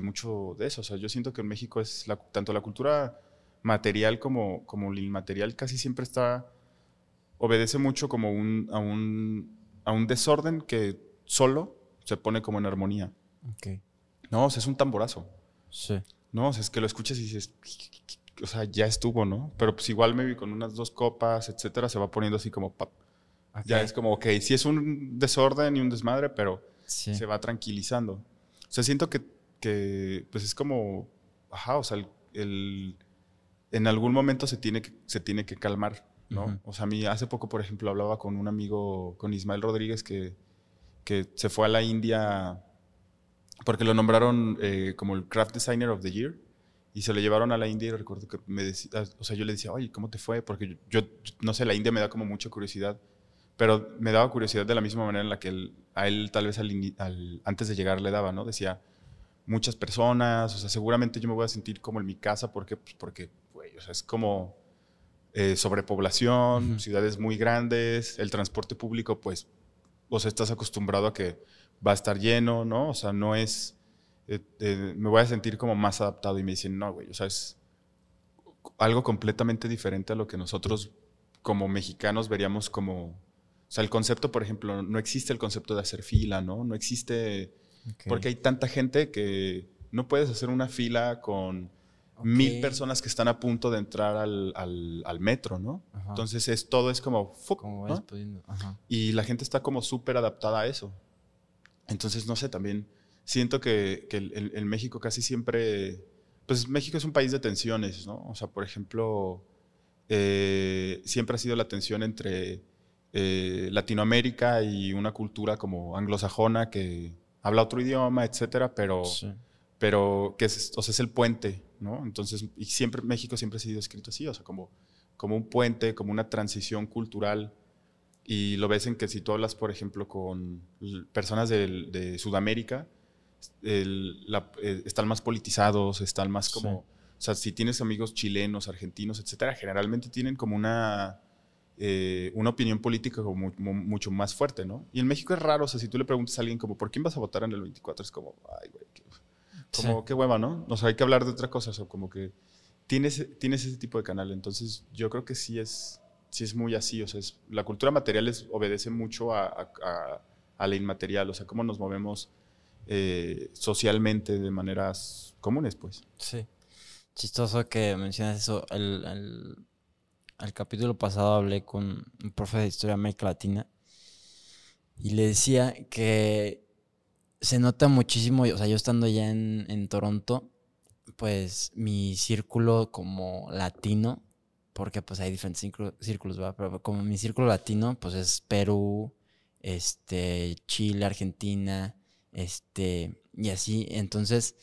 mucho de eso. O sea, yo siento que en México es tanto la cultura material como, como el inmaterial casi siempre está obedece mucho como un, a, un, a un desorden que solo se pone como en armonía. Okay. No, o sea, es un tamborazo. Sí. No, o sea, es que lo escuchas y dices, o sea, ya estuvo, ¿no? Pero pues igual me vi con unas dos copas, etcétera, se va poniendo así como, ya es como, ok, sí es un desorden y un desmadre, pero se va tranquilizando. O sea, siento que, que, pues es como, ajá, o sea, el, en algún momento se tiene que, se tiene que calmar. ¿No? O sea, a mí hace poco, por ejemplo, hablaba con un amigo, con Ismael Rodríguez, que, que se fue a la India porque lo nombraron eh, como el Craft Designer of the Year y se lo llevaron a la India y recuerdo que me decía, o sea, yo le decía, oye, ¿cómo te fue? Porque yo, no sé, la India me da como mucha curiosidad, pero me daba curiosidad de la misma manera en la que a él tal vez al, antes de llegar le daba, ¿no? Decía, muchas personas, o sea, seguramente yo me voy a sentir como en mi casa, porque, pues porque, güey, o sea, es como eh, sobrepoblación, ciudades muy grandes, el transporte público, pues, o sea, estás acostumbrado a que va a estar lleno, ¿no? O sea, no es, eh, eh, me voy a sentir como más adaptado y me dicen, no, güey, o sea, es algo completamente diferente a lo que nosotros como mexicanos veríamos como, o sea, el concepto, por ejemplo, no existe el concepto de hacer fila, ¿no? No existe, porque hay tanta gente que no puedes hacer una fila con mil personas que están a punto de entrar al, al, metro, ¿no? Entonces es, todo es como... Y la gente está como súper adaptada a eso. Entonces, no sé, también siento que, que el, México casi siempre... Pues México es un país de tensiones, ¿no? O sea, por ejemplo, eh, siempre ha sido la tensión entre eh, Latinoamérica y una cultura como anglosajona que habla otro idioma, etcétera, pero, pero que es, o sea, es el puente entonces, y siempre, México siempre ha sido escrito así, o sea, como, como un puente, como una transición cultural. Y lo ves en que si tú hablas, por ejemplo, con personas de, Sudamérica, eh, están más politizados, están más como... O sea, si tienes amigos chilenos, argentinos, etcétera, generalmente tienen como una, eh, una opinión política como, mucho más fuerte, ¿no? Y en México es raro, o sea, si tú le preguntas a alguien como, ¿por quién vas a votar en el 24? Es como, ay, güey, como, qué hueva, ¿no? O sea, hay que hablar de otra cosa, o como que tienes, tienes ese tipo de canal. Entonces, yo creo que sí es, sí es muy así. O sea, la cultura material obedece mucho a, a, la inmaterial, o sea, cómo nos movemos eh, socialmente de maneras comunes, pues. Sí. Chistoso que mencionas eso. El, el, capítulo pasado hablé con un profe de Historia América Latina y le decía que se nota muchísimo, o sea, yo estando ya en, Toronto, pues mi círculo como latino, porque pues hay diferentes círculos, ¿verdad? Pero como mi círculo latino, pues es Perú, este, Chile, Argentina, este, y así. Entonces,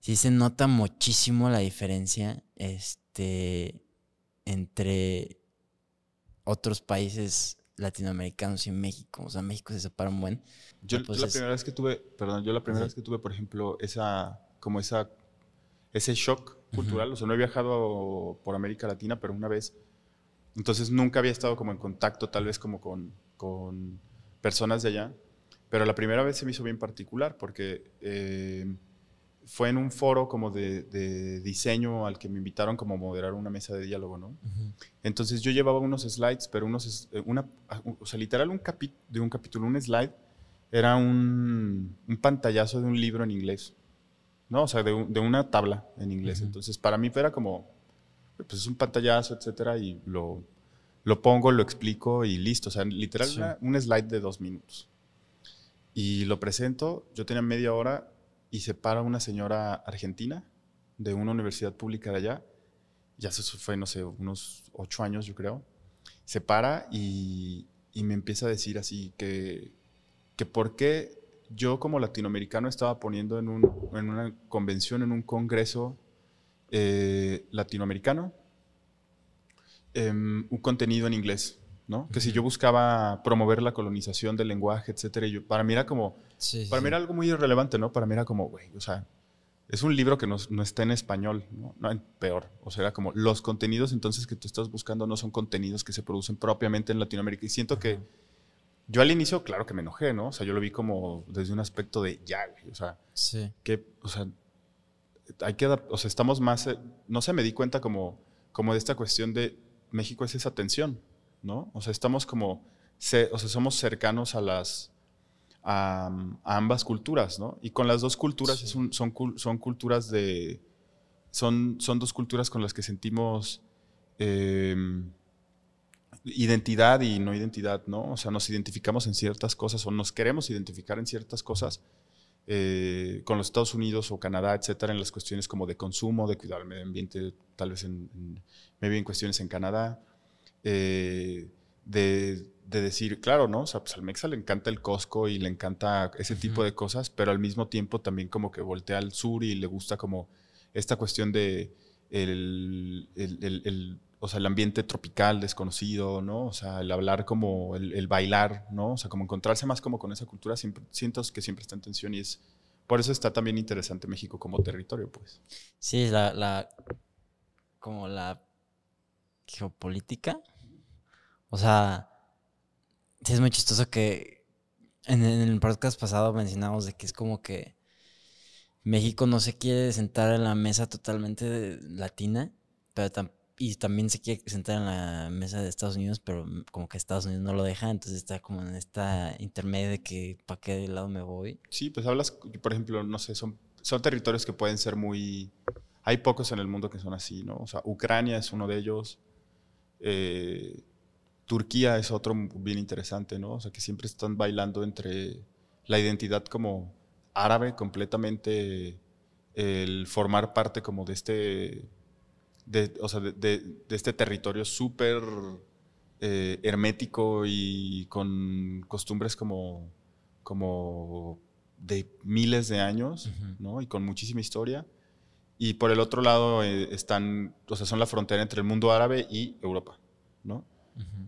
sí se nota muchísimo la diferencia, este, entre otros países latinoamericanos y México. O sea, México se separa un buen. Yo, pues la primera vez que tuve, perdón, yo la primera vez que tuve, por ejemplo, esa, como esa, ese shock cultural. O sea, no he viajado por América Latina, pero una vez. Entonces nunca había estado como en contacto tal vez como con, con personas de allá. Pero la primera vez se me hizo bien particular porque eh, fue en un foro como de, diseño al que me invitaron como a moderar una mesa de diálogo, ¿no? Entonces yo llevaba unos slides, pero unos, eh, una, o sea, literal un de un capítulo, un slide, era un, un, pantallazo de un libro en inglés, ¿no? O sea, de, de una tabla en inglés. Entonces para mí era como, pues es un pantallazo, etcétera, y lo, lo pongo, lo explico y listo. O sea, literal un slide de dos minutos. Y lo presento, yo tenía media hora y se para una señora argentina de una universidad pública de allá, ya se fue, no sé, unos ocho años yo creo, se para y, me empieza a decir así que, que por qué yo como latinoamericano estaba poniendo en, una convención, en un congreso eh, latinoamericano, em, un contenido en inglés. ¿No? Que si yo buscaba promover la colonización del lenguaje, etcétera, yo, para mí era como, para mí era algo muy irrelevante, ¿no? Para mí era como, güey, o sea, es un libro que no, no está en español, ¿no? no peor, o sea, era como los contenidos entonces que tú estás buscando no son contenidos que se producen propiamente en Latinoamérica y siento que yo al inicio, claro que me enojé, ¿no? O sea, yo lo vi como desde un aspecto de ya, güey, o sea, que, o sea, hay que, o sea, estamos más, eh, no sé, me di cuenta como, como de esta cuestión de México es esa tensión, ¿no? O sea, estamos como, o sea, somos cercanos a las, a, ambas culturas, ¿no? Y con las dos culturas son, son culturas de, son, son dos culturas con las que sentimos em, identidad y no identidad, ¿no? O sea, nos identificamos en ciertas cosas o nos queremos identificar en ciertas cosas eh, con los Estados Unidos o Canadá, etcétera, en las cuestiones como de consumo, de cuidar el medio ambiente, tal vez en, en me vi en cuestiones en Canadá. Eh, de, decir, claro, ¿no? O sea, pues al Mexa le encanta el Costco y le encanta ese tipo de cosas, pero al mismo tiempo también como que voltea al sur y le gusta como esta cuestión de el, o sea, el ambiente tropical desconocido, ¿no? O sea, el hablar como, el, bailar, ¿no? O sea, como encontrarse más como con esa cultura, siempre, siento que siempre está en tensión y es, por eso está también interesante México como territorio, pues. Sí, la, la como la geopolítica o sea, sí es muy chistoso que en, el podcast pasado mencionamos de que es como que México no se quiere sentar en la mesa totalmente latina, pero y también se quiere sentar en la mesa de Estados Unidos, pero como que Estados Unidos no lo deja, entonces está como en esta intermedio de que para qué lado me voy. Sí, pues hablas, por ejemplo, no sé, son, son territorios que pueden ser muy... Hay pocos en el mundo que son así, ¿no? O sea, Ucrania es uno de ellos. Eh, Turquía es otro bien interesante, ¿no? O sea, que siempre están bailando entre la identidad como árabe completamente, el formar parte como de este, de, o sea, de, este territorio súper eh, hermético y con costumbres como, como de miles de años, ¿no? Y con muchísima historia. Y por el otro lado eh, están, o sea, son la frontera entre el mundo árabe y Europa, ¿no?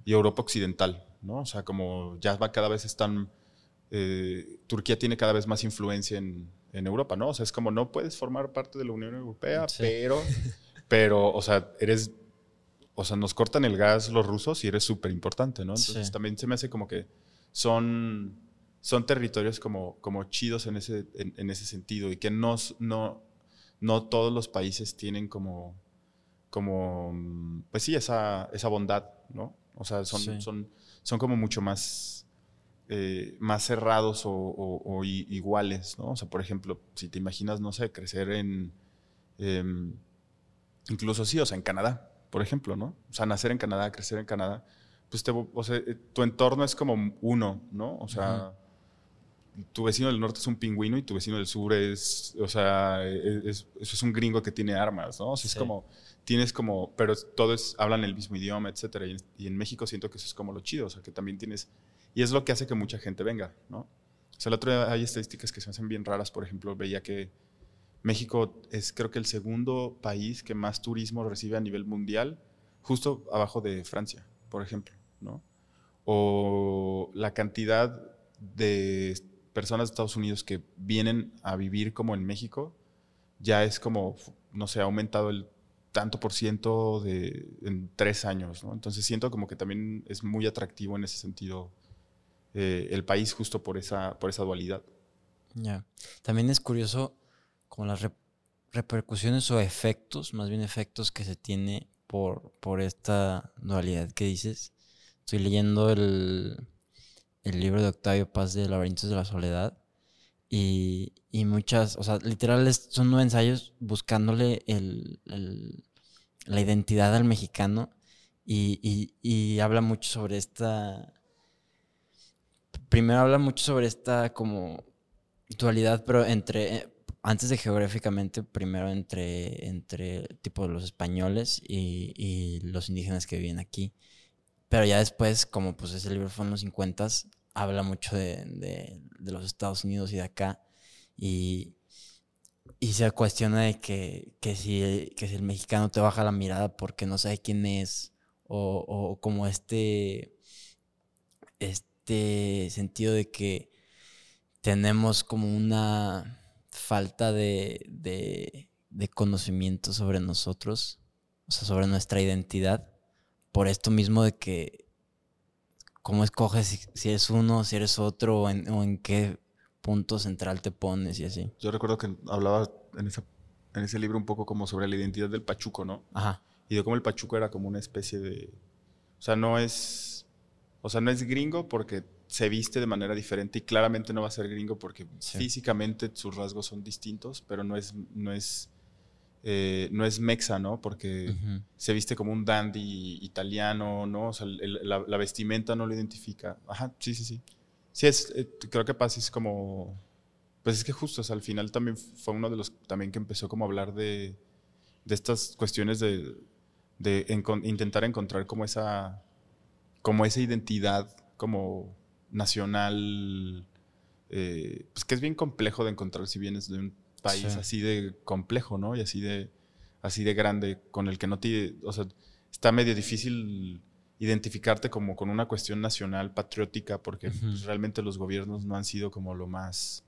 Y Europa Occidental, ¿no? O sea, como ya va cada vez están, eh, Turquía tiene cada vez más influencia en, en, Europa, ¿no? O sea, es como no puedes formar parte de la Unión Europea, pero, pero, o sea, eres, o sea, nos cortan el gas los rusos y eres súper importante, ¿no? Entonces también se me hace como que son, son territorios como, como chidos en ese, en, ese sentido y que no, no, no todos los países tienen como como, pues sí, esa, esa bondad, ¿no? O sea, son, son, son como mucho más, eh, más cerrados o, iguales, ¿no? O sea, por ejemplo, si te imaginas, no sé, crecer en, em, incluso sí, o sea, en Canadá, por ejemplo, ¿no? O sea, nacer en Canadá, crecer en Canadá, pues te, o sea, eh, tu entorno es como uno, ¿no? O sea, tu vecino del norte es un pingüino y tu vecino del sur es, o sea, e, e, eso es un gringo que tiene armas, ¿no? O sea, es como tienes como, pero todos hablan el mismo idioma, etcétera. Y, en México siento que eso es como lo chido, o sea, que también tienes, y es lo que hace que mucha gente venga, ¿no? O sea, el otro día hay estadísticas que se hacen bien raras, por ejemplo, veía que México es creo que el segundo país que más turismo recibe a nivel mundial, justo abajo de Francia, por ejemplo, ¿no? O la cantidad de personas de Estados Unidos que vienen a vivir como en México, ya es como no sé, ha aumentado el tanto por ciento de, en tres años, ¿no? Entonces siento como que también es muy atractivo en ese sentido eh, el país justo por esa, por esa dualidad. Ya. También es curioso como las repercusiones o efectos, más bien efectos que se tiene por, por esta dualidad que dices. Estoy leyendo el, el libro de Octavio Paz de Laberintos de la Soledad y, y muchas, o sea, literal son nueve ensayos buscándole el, la identidad al mexicano y, y, habla mucho sobre esta... Primero habla mucho sobre esta como dualidad, pero entre, antes de geográficamente, primero entre, entre tipo los españoles y, y, los indígenas que viven aquí. Pero ya después, como pues ese libro fue en los 50, habla mucho de, de, los Estados Unidos y de acá. Y, y se cuestiona de que, que, si, que si el mexicano te baja la mirada porque no sabe quién es, o, o como este, este sentido de que tenemos como una falta de, de, de, conocimiento sobre nosotros, o sea, sobre nuestra identidad, por esto mismo de que cómo escoges si, eres uno, si eres otro, o en, o en, qué punto central te pones y así. Yo recuerdo que hablaba en, esa, en ese libro un poco como sobre la identidad del pachuco, ¿no? Ajá. Y de cómo el pachuco era como una especie de... O sea, no es... O sea, no es gringo porque se viste de manera diferente y claramente no va a ser gringo porque sí. físicamente sus rasgos son distintos, pero no es, no es, eh, no es mexa, ¿no? Porque uh -huh. se viste como un dandy italiano, ¿no? O sea, el, la, la, vestimenta no lo identifica. Ajá, sí, sí, sí. Sí, es, eh, creo que pasa es como... Pues es que justo, o sea, al final también fue uno de los también que empezó como a hablar de, de estas cuestiones de, de en, intentar encontrar como esa, como esa identidad como nacional, eh, pues que es bien complejo de encontrar si vienes de un país sí. así de complejo, ¿no? Y así de, así de grande, con el que no te, o sea, está medio difícil identificarte como con una cuestión nacional patriótica, porque uh -huh. pues, realmente los gobiernos no han sido como lo más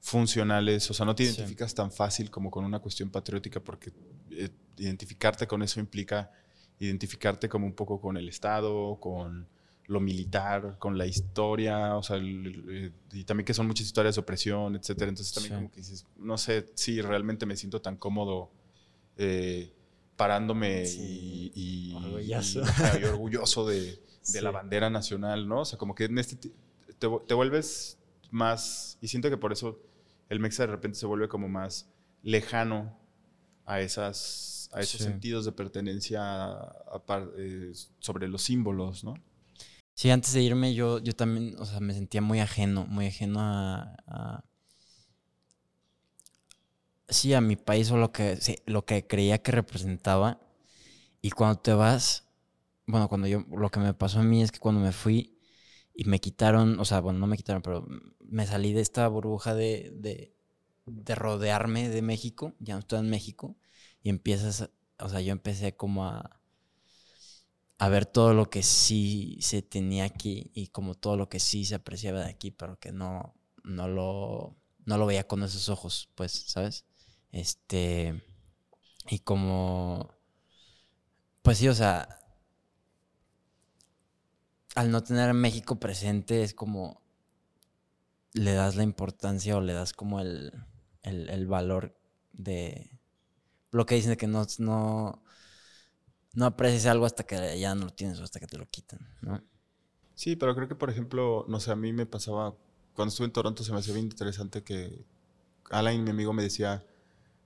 funcionales, o sea, no te identificas sí. tan fácil como con una cuestión patriótica, porque eh, identificarte con eso implica identificarte como un poco con el Estado, con lo militar, con la historia, o sea, el, y también que son muchas historias de opresión, etcétera. Entonces también sí. como que dices, no sé si realmente me siento tan cómodo eh, parándome sí. y, y, orgulloso, y, y, orgulloso de, de la bandera nacional, ¿no? O sea, como que en este te, te, vuelves más, y siento que por eso el Mexa de repente se vuelve como más lejano a esas a esos sentidos de pertenencia a, a, eh, sobre los símbolos, ¿no? Sí, antes de irme yo, yo también, o sea, me sentía muy ajeno, muy ajeno a, a sí, a mi país o lo que, lo que creía que representaba. Y cuando te vas, bueno, cuando yo, lo que me pasó a mí es que cuando me fui y me quitaron, o sea, bueno, no me quitaron, pero me salí de esta burbuja de, de, de rodearme de México, ya no estoy en México, y empiezas, o sea, yo empecé como a a ver todo lo que sí se tenía aquí y como todo lo que sí se apreciaba de aquí, pero que no, no, lo, no lo veía con esos ojos, pues, ¿sabes? Este, y como, pues sí, o sea, al no tener a México presente es como, le das la importancia o le das como el, el, el valor de lo que dicen de que no, no no aprecias algo hasta que ya no lo tienes o hasta que te lo quitan, ¿no? Sí, pero creo que, por ejemplo, no sé, a mí me pasaba, cuando estuve en Toronto se me hacía bien interesante que Alain, mi amigo, me decía,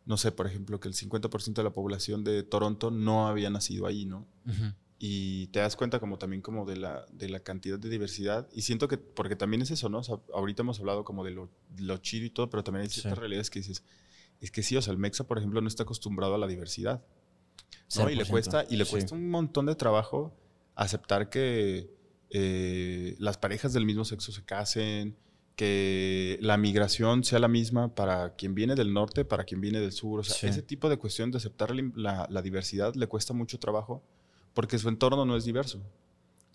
no sé, por ejemplo, que el 50% de la población de Toronto no había nacido ahí, ¿no? Uh -huh. Y te das cuenta como también como de la, de la cantidad de diversidad. Y siento que, porque también es eso, ¿no? O sea, ahorita hemos hablado como de lo, lo chido y todo, pero también hay ciertas sí. realidades que dices, es que sí, o sea, el Mexa, por ejemplo, no está acostumbrado a la diversidad. ¿No? Y le cuesta, y le cuesta sí. un montón de trabajo aceptar que eh, las parejas del mismo sexo se casen, que la migración sea la misma para quien viene del norte, para quien viene del sur. O sea, sí. ese tipo de cuestión de aceptar la, la, diversidad le cuesta mucho trabajo porque su entorno no es diverso.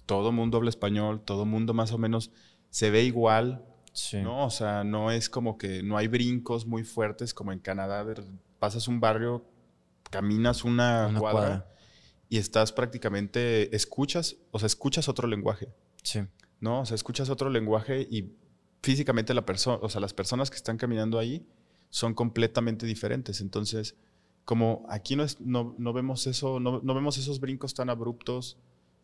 Todo mundo habla español, todo mundo más o menos se ve igual, sí. ¿no? O sea, no es como que no hay brincos muy fuertes como en Canadá. Pasas un barrio caminas una, cuadra, y estás prácticamente, escuchas, o sea, escuchas otro lenguaje. Sí. ¿No? O sea, escuchas otro lenguaje y físicamente la persona, o sea, las personas que están caminando ahí son completamente diferentes. Entonces, como aquí no, es, no, no vemos eso, no, no, vemos esos brincos tan abruptos,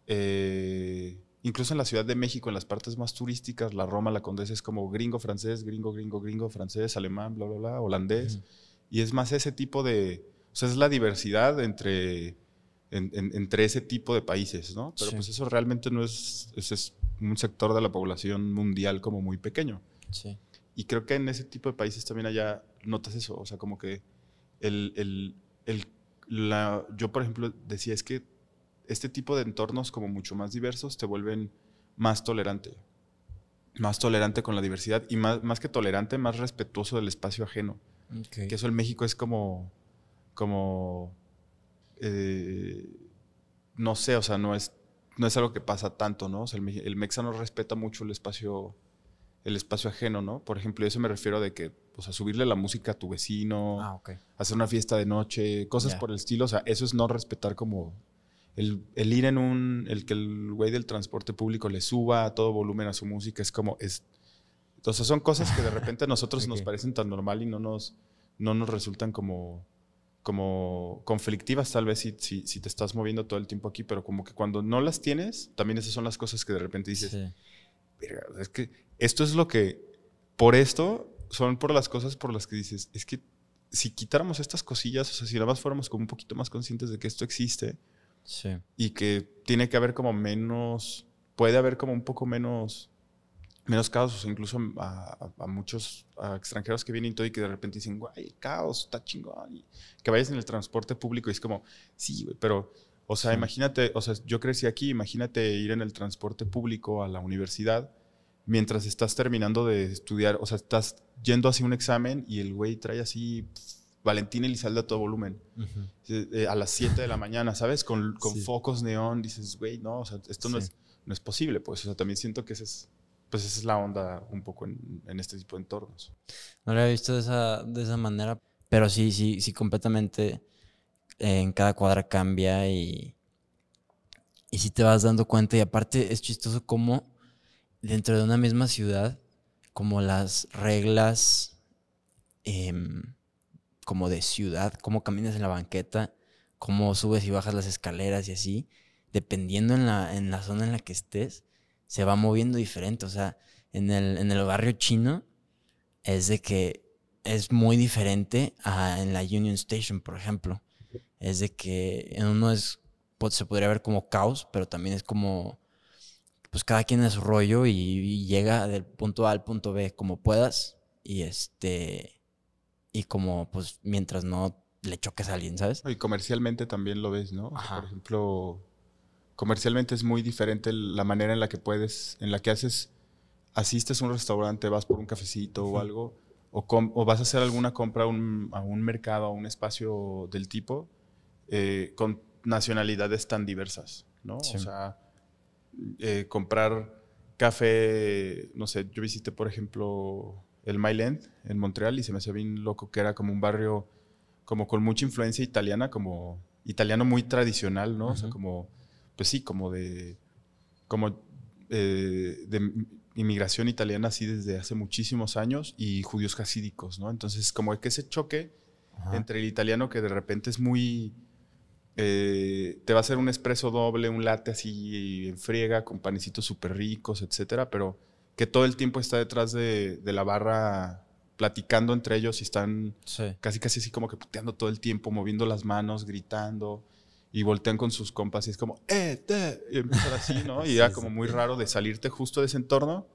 eh, incluso en la Ciudad de México, en las partes más turísticas, la Roma, la Condesa es como gringo, francés, gringo, gringo, gringo, francés, alemán, bla, bla, bla, holandés. Y es más ese tipo de, o sea, es la diversidad entre, entre ese tipo de países, ¿no? Pero pues eso realmente no es, es, un sector de la población mundial como muy pequeño. Sí. Y creo que en ese tipo de países también allá notas eso, o sea, como que el, el, el la, yo por ejemplo decía, es que este tipo de entornos como mucho más diversos te vuelven más tolerante, más tolerante con la diversidad y más, más que tolerante, más respetuoso del espacio ajeno. Que eso en México es como, como, eh, no sé, o sea, no es, no es algo que pasa tanto, ¿no? O sea, el, el mexa no respeta mucho el espacio el espacio ajeno, ¿no? Por ejemplo, eso me refiero de que, pues, a subirle la música a tu vecino, ah, hacer una fiesta de noche, cosas por el estilo. O sea, eso es no respetar como el, ir en un, el que el güey del transporte público le suba a todo volumen a su música, es como, es, entonces son cosas que de repente a nosotros nos parecen tan normal y no nos, no nos resultan como, como conflictivas tal vez si, si, te estás moviendo todo el tiempo aquí, pero como que cuando no las tienes, también esas son las cosas que de repente dices, es que esto es lo que, por esto, son por las cosas por las que dices, es que si quitáramos estas cosillas, o sea, si nada más fuéramos como un poquito más conscientes de que esto existe y que tiene que haber como menos, puede haber como un poco menos, menos caos, incluso a, muchos extranjeros que vienen y todo y que de repente dicen, guay, caos, está chingón, y que vayas en el transporte público y es como, sí, güey, pero o sea, imagínate, o sea, yo crecí aquí, imagínate ir en el transporte público a la universidad mientras estás terminando de estudiar, o sea, estás yendo hacia un examen y el güey trae así Valentín Elizalde a todo volumen, eh, a las 7 de la mañana, ¿sabes? Con, con focos neón, dices, güey, no, o sea, esto no, es, no es posible, pues, o sea, también siento que esa es, pues esa es la onda un poco en, este tipo de entornos. No lo había visto de esa, de esa manera, pero sí, sí, sí, completamente en cada cuadra cambia y, y si te vas dando cuenta. Y aparte es chistoso como dentro de una misma ciudad, como las reglas em, como de ciudad, cómo caminas en la banqueta, cómo subes y bajas las escaleras y así, dependiendo en la, en la zona en la que estés, se va moviendo diferente. O sea, en el, en el barrio chino es de que es muy diferente a en la Union Station, por ejemplo es de que en uno es, pues, se podría ver como caos, pero también es como, pues cada quien es su rollo y, llega del punto A al punto B como puedas y este, y como pues mientras no le choques a alguien, ¿sabes? Y comercialmente también lo ves, ¿no? por ejemplo, comercialmente es muy diferente la manera en la que puedes, en la que haces, asistes a un restaurante, vas por un cafecito o algo, o, o, vas a hacer alguna compra a un, a un mercado, a un espacio del tipo, eh, con nacionalidades tan diversas, ¿no? O sea, eh, comprar café, no sé, yo visité, por ejemplo, el Myland en Montreal y se me hacía bien loco que era como un barrio como con mucha influencia italiana, como italiano muy tradicional, ¿no? O sea, como, pues sí, como de, como eh, de inmigración italiana así desde hace muchísimos años y judíos jasídicos, ¿no? Entonces, como que ese choque entre el italiano que de repente es muy eh, te va a hacer un espresso doble, un latte así en friega, con panecitos súper ricos, etcétera, pero que todo el tiempo está detrás de, la barra platicando entre ellos y están casi casi así como que puteando todo el tiempo, moviendo las manos, gritando y voltean con sus compas y es como, ¡eh, te! Y empezar así, ¿no? Y era como muy raro de salirte justo de ese entorno,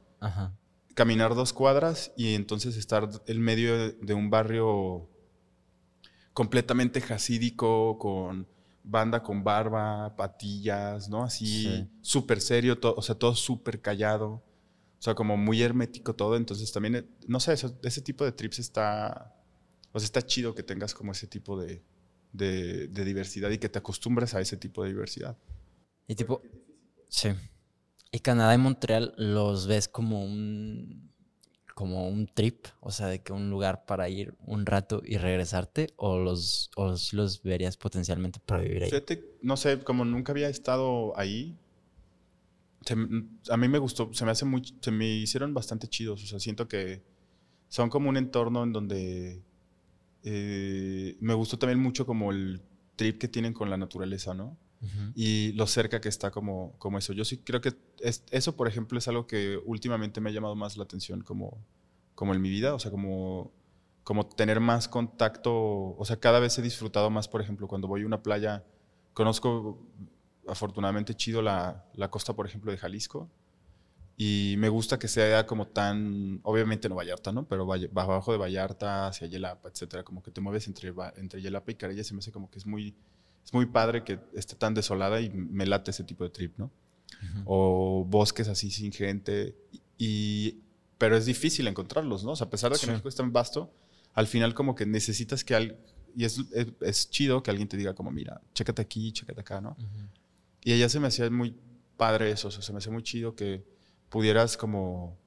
caminar dos cuadras y entonces estar en medio de un barrio completamente jasídico, con banda con barba, patillas, ¿no? Así súper serio, o sea, todo súper callado. O sea, como muy hermético todo. Entonces también, eh, no sé, ese tipo de trips está, o sea, está chido que tengas como ese tipo de, de, diversidad y que te acostumbres a ese tipo de diversidad. Y tipo, sí. Y Canadá y Montreal los ves como un, como un trip, o sea, de que un lugar para ir un rato y regresarte, o los, o los verías potencialmente para vivir ahí? no sé, como nunca había estado ahí, a mí me gustó, se me hace muy, se me hicieron bastante chidos, o sea, siento que son como un entorno en donde eh, me gustó también mucho como el trip que tienen con la naturaleza, ¿no? Y lo cerca que está como, como eso. Yo sí creo que eso, por ejemplo, es algo que últimamente me ha llamado más la atención como, como en mi vida, o sea, como, como tener más contacto, o sea, cada vez he disfrutado más, por ejemplo, cuando voy a una playa, conozco afortunadamente chido la, la costa, por ejemplo, de Jalisco, y me gusta que sea como tan, obviamente no Vallarta, ¿no? Pero abajo de Vallarta, hacia Yelapa, etcétera, como que te mueves entre, entre Yelapa y Carella, se me hace como que es muy, es muy padre que esté tan desolada y me late ese tipo de trip, ¿no? O bosques así sin gente, y, pero es difícil encontrarlos, ¿no? O sea, a pesar de que México es tan vasto, al final como que necesitas que alguien, y es, es, chido que alguien te diga como, mira, chécate aquí, chécate acá, ¿no? Y ella se me hacía muy padre eso, o sea, se me hacía muy chido que pudieras como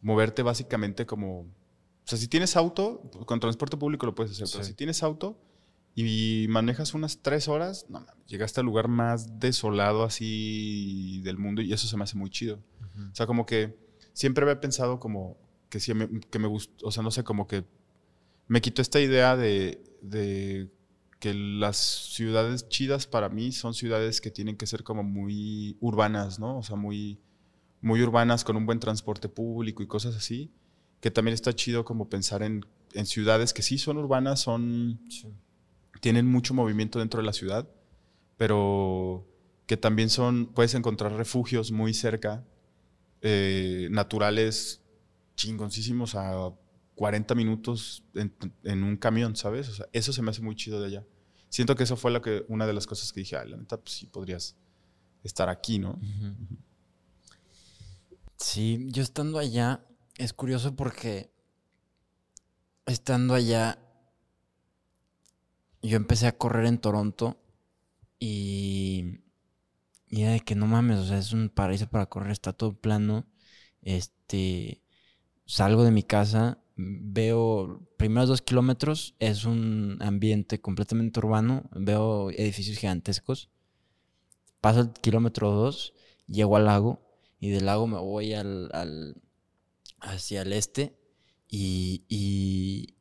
moverte básicamente como... O sea, si tienes auto, con transporte público lo puedes hacer, pero si tienes auto y manejas unas tres horas, no, llegaste al lugar más desolado así del mundo y eso se me hace muy chido. O sea, como que siempre había pensado como que, sí, me, que me gustó, o sea, no sé, como que me quitó esta idea de, de que las ciudades chidas para mí son ciudades que tienen que ser como muy urbanas, ¿no? O sea, muy muy urbanas con un buen transporte público y cosas así, que también está chido como pensar en, ciudades que sí son urbanas, son tienen mucho movimiento dentro de la ciudad, pero que también son, puedes encontrar refugios muy cerca, eh, naturales chingoncísimos a 40 minutos en, un camión, ¿sabes? O sea, eso se me hace muy chido de allá. Siento que eso fue la que, una de las cosas que dije, ah, la neta, pues sí podrías estar aquí, ¿no? Sí, yo estando allá, es curioso porque estando allá, yo empecé a correr en Toronto y, y era de que no mames, o sea, es un paraíso para correr, está todo plano. Este, salgo de mi casa, veo primeros dos kilómetros, es un ambiente completamente urbano, veo edificios gigantescos. Paso el kilómetro dos, llego al lago y del lago me voy al, al hacia el este y, y,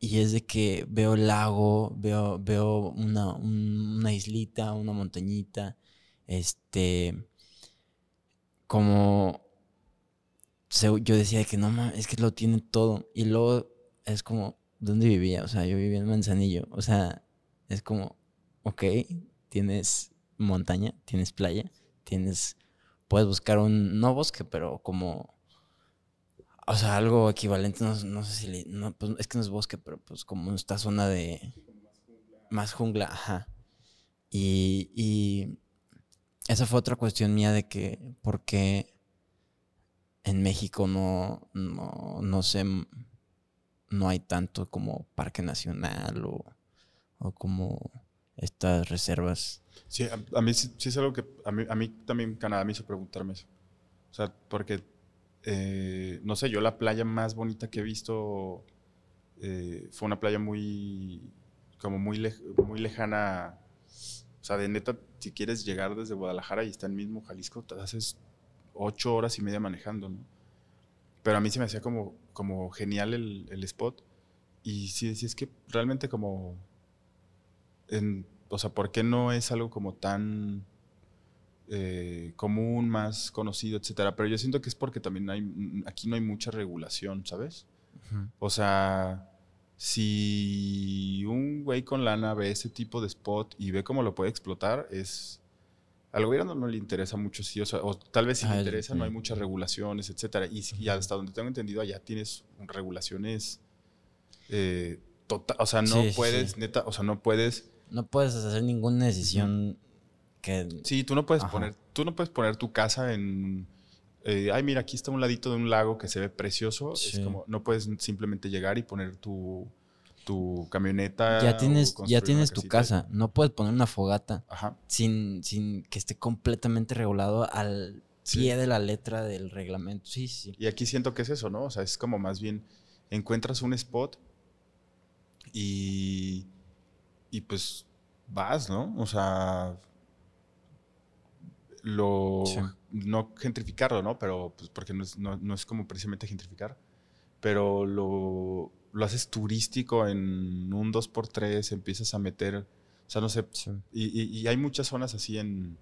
y, es de que veo el lago, veo, veo una, una islita, una montañita, este, como yo decía que no, es que lo tiene todo y luego es como, ¿dónde vivía? O sea, yo vivía en Manzanillo, o sea, es como, ok, tienes montaña, tienes playa, tienes puedes buscar un, no bosque, pero como, o sea, algo equivalente, no, sé si, no, pues es que no es bosque, pero pues como esta zona de más jungla, ajá. Y, y esa fue otra cuestión mía de que, ¿por qué en México no, no, no sé, no hay tanto como parque nacional o, o como estas reservas Sí, a, mí sí, es algo que a mí, a también Canadá me hizo preguntarme eso. O sea, porque, eh, no sé, yo la playa más bonita que he visto eh, fue una playa muy, como muy, muy lejana. O sea, de neta, si quieres llegar desde Guadalajara y está en mismo Jalisco, te haces ocho horas y media manejando, ¿no? Pero a mí se me hacía como, como genial el, el spot. Y sí, sí, es que realmente como en o sea, ¿por qué no es algo como tan eh, común, más conocido, etcétera? Pero yo siento que es porque también hay, aquí no hay mucha regulación, ¿sabes? O sea, si un güey con lana ve ese tipo de spot y ve cómo lo puede explotar, es... Al gobierno no le interesa mucho, sí, o, sea, o tal vez si le interesa, no hay muchas regulaciones, etcétera. Y, y, hasta donde tengo entendido, allá tienes regulaciones eh, total, o sea, no puedes, neta, o sea, no puedes no puedes hacer ninguna decisión que... Sí, tú no puedes, poner, tú no puedes poner tu casa en... Eh, ay, mira, aquí está un ladito de un lago que se ve precioso. Es como, no puedes simplemente llegar y poner tu, tu camioneta. Ya tienes, ya tienes tu casa. No puedes poner una fogata Sin, sin que esté completamente regulado al pie de la letra del reglamento. Sí, sí. Y aquí siento que es eso, ¿no? O sea, es como más bien encuentras un spot y, y pues vas, ¿no? O sea, lo, no gentrificarlo, ¿no? Pero, pues, porque no es, no, es como precisamente gentrificar, pero lo, lo, haces turístico en un 2x3, empiezas a meter, o sea, no sé, y, y, hay muchas zonas así en,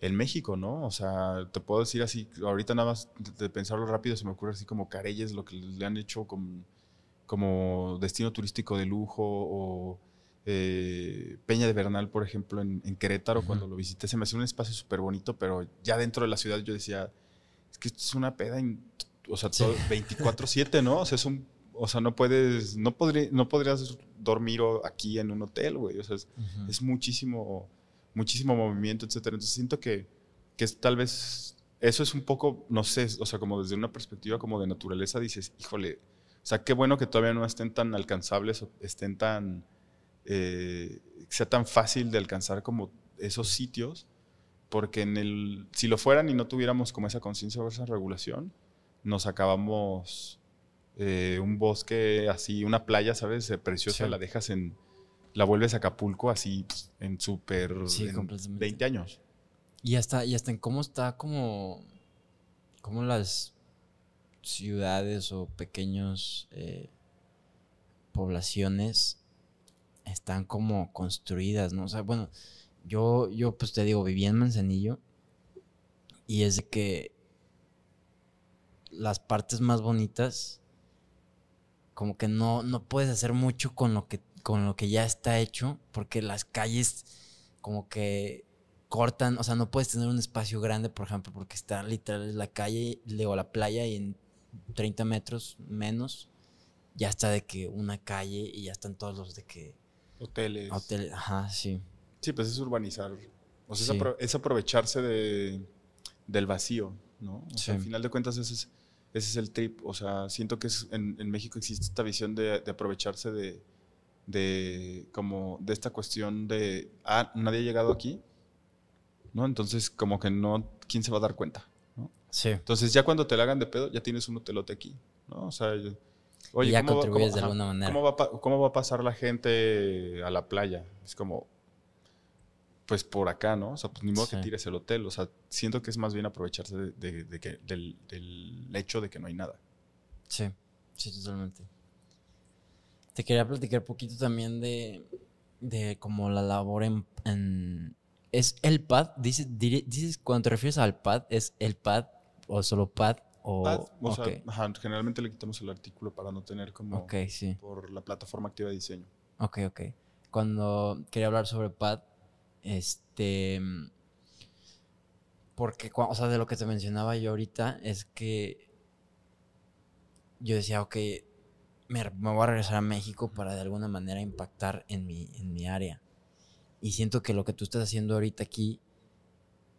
en México, ¿no? O sea, te puedo decir así, ahorita nada más de pensarlo rápido se me ocurre así como Careyes, lo que le han hecho como, como destino turístico de lujo o eh, Peña de Bernal, por ejemplo, en, Querétaro, cuando lo visité, se me hacía un espacio súper bonito, pero ya dentro de la ciudad yo decía, es que esto es una peda, o sea, 24-7, ¿no? O sea, es un, o sea, no puedes, no, no podrías dormir aquí en un hotel, güey, o sea, es, muchísimo, muchísimo movimiento, etcétera. Entonces siento que, que es, tal vez eso es un poco, no sé, o sea, como desde una perspectiva como de naturaleza dices, híjole, o sea, qué bueno que todavía no estén tan alcanzables o estén tan eh, sea tan fácil de alcanzar como esos sitios, porque en el, si lo fueran y no tuviéramos como esa conciencia o esa regulación, nos acabamos eh, un bosque así, una playa, ¿sabes? Preciosa, la dejas en, la vuelves a Acapulco así en súper, 20 años. Y hasta, y hasta en cómo está como, como las ciudades o pequeños eh, poblaciones están como construidas, ¿no? O sea, bueno, yo, yo pues te digo, viví en Manzanillo y es de que las partes más bonitas, como que no, no puedes hacer mucho con lo que, con lo que ya está hecho, porque las calles como que cortan, o sea, no puedes tener un espacio grande, por ejemplo, porque está literal la calle, o la playa y en 30 metros menos ya está de que una calle y ya están todos los de que Hoteles. Hoteles, ajá, sí. Sí, pues es urbanizar. O sea, es, aprovecharse de, del vacío, ¿no? O sea, al final de cuentas ese es, ese es el trip. O sea, siento que es, en, en México existe esta visión de, de aprovecharse de, de, como, de esta cuestión de, ah, nadie ha llegado aquí, ¿no? Entonces, como que no, ¿quién se va a dar cuenta? ¿no? Sí. Entonces, ya cuando te la hagan de pedo, ya tienes un hotelote aquí, ¿no? O sea, Oye, ya contribuyes de alguna manera. ¿cómo va, a pasar la gente a la playa? Es como, pues por acá, ¿no? O sea, pues ni modo que tires el hotel. O sea, siento que es más bien aprovecharse de, que, del, hecho de que no hay nada. Sí, sí, totalmente. Te quería platicar un poquito también de, de como la labor en, ¿Es el pad? Dices, dices, cuando te refieres al pad, ¿es el pad o solo pad? O, sea, generalmente le quitamos el artículo para no tener como por la plataforma activa de diseño. Ok, ok. Cuando quería hablar sobre PAD, este... Porque, o sea, de lo que te mencionaba yo ahorita es que yo decía, ok, me, voy a regresar a México para de alguna manera impactar en mi, en mi área. Y siento que lo que tú estás haciendo ahorita aquí,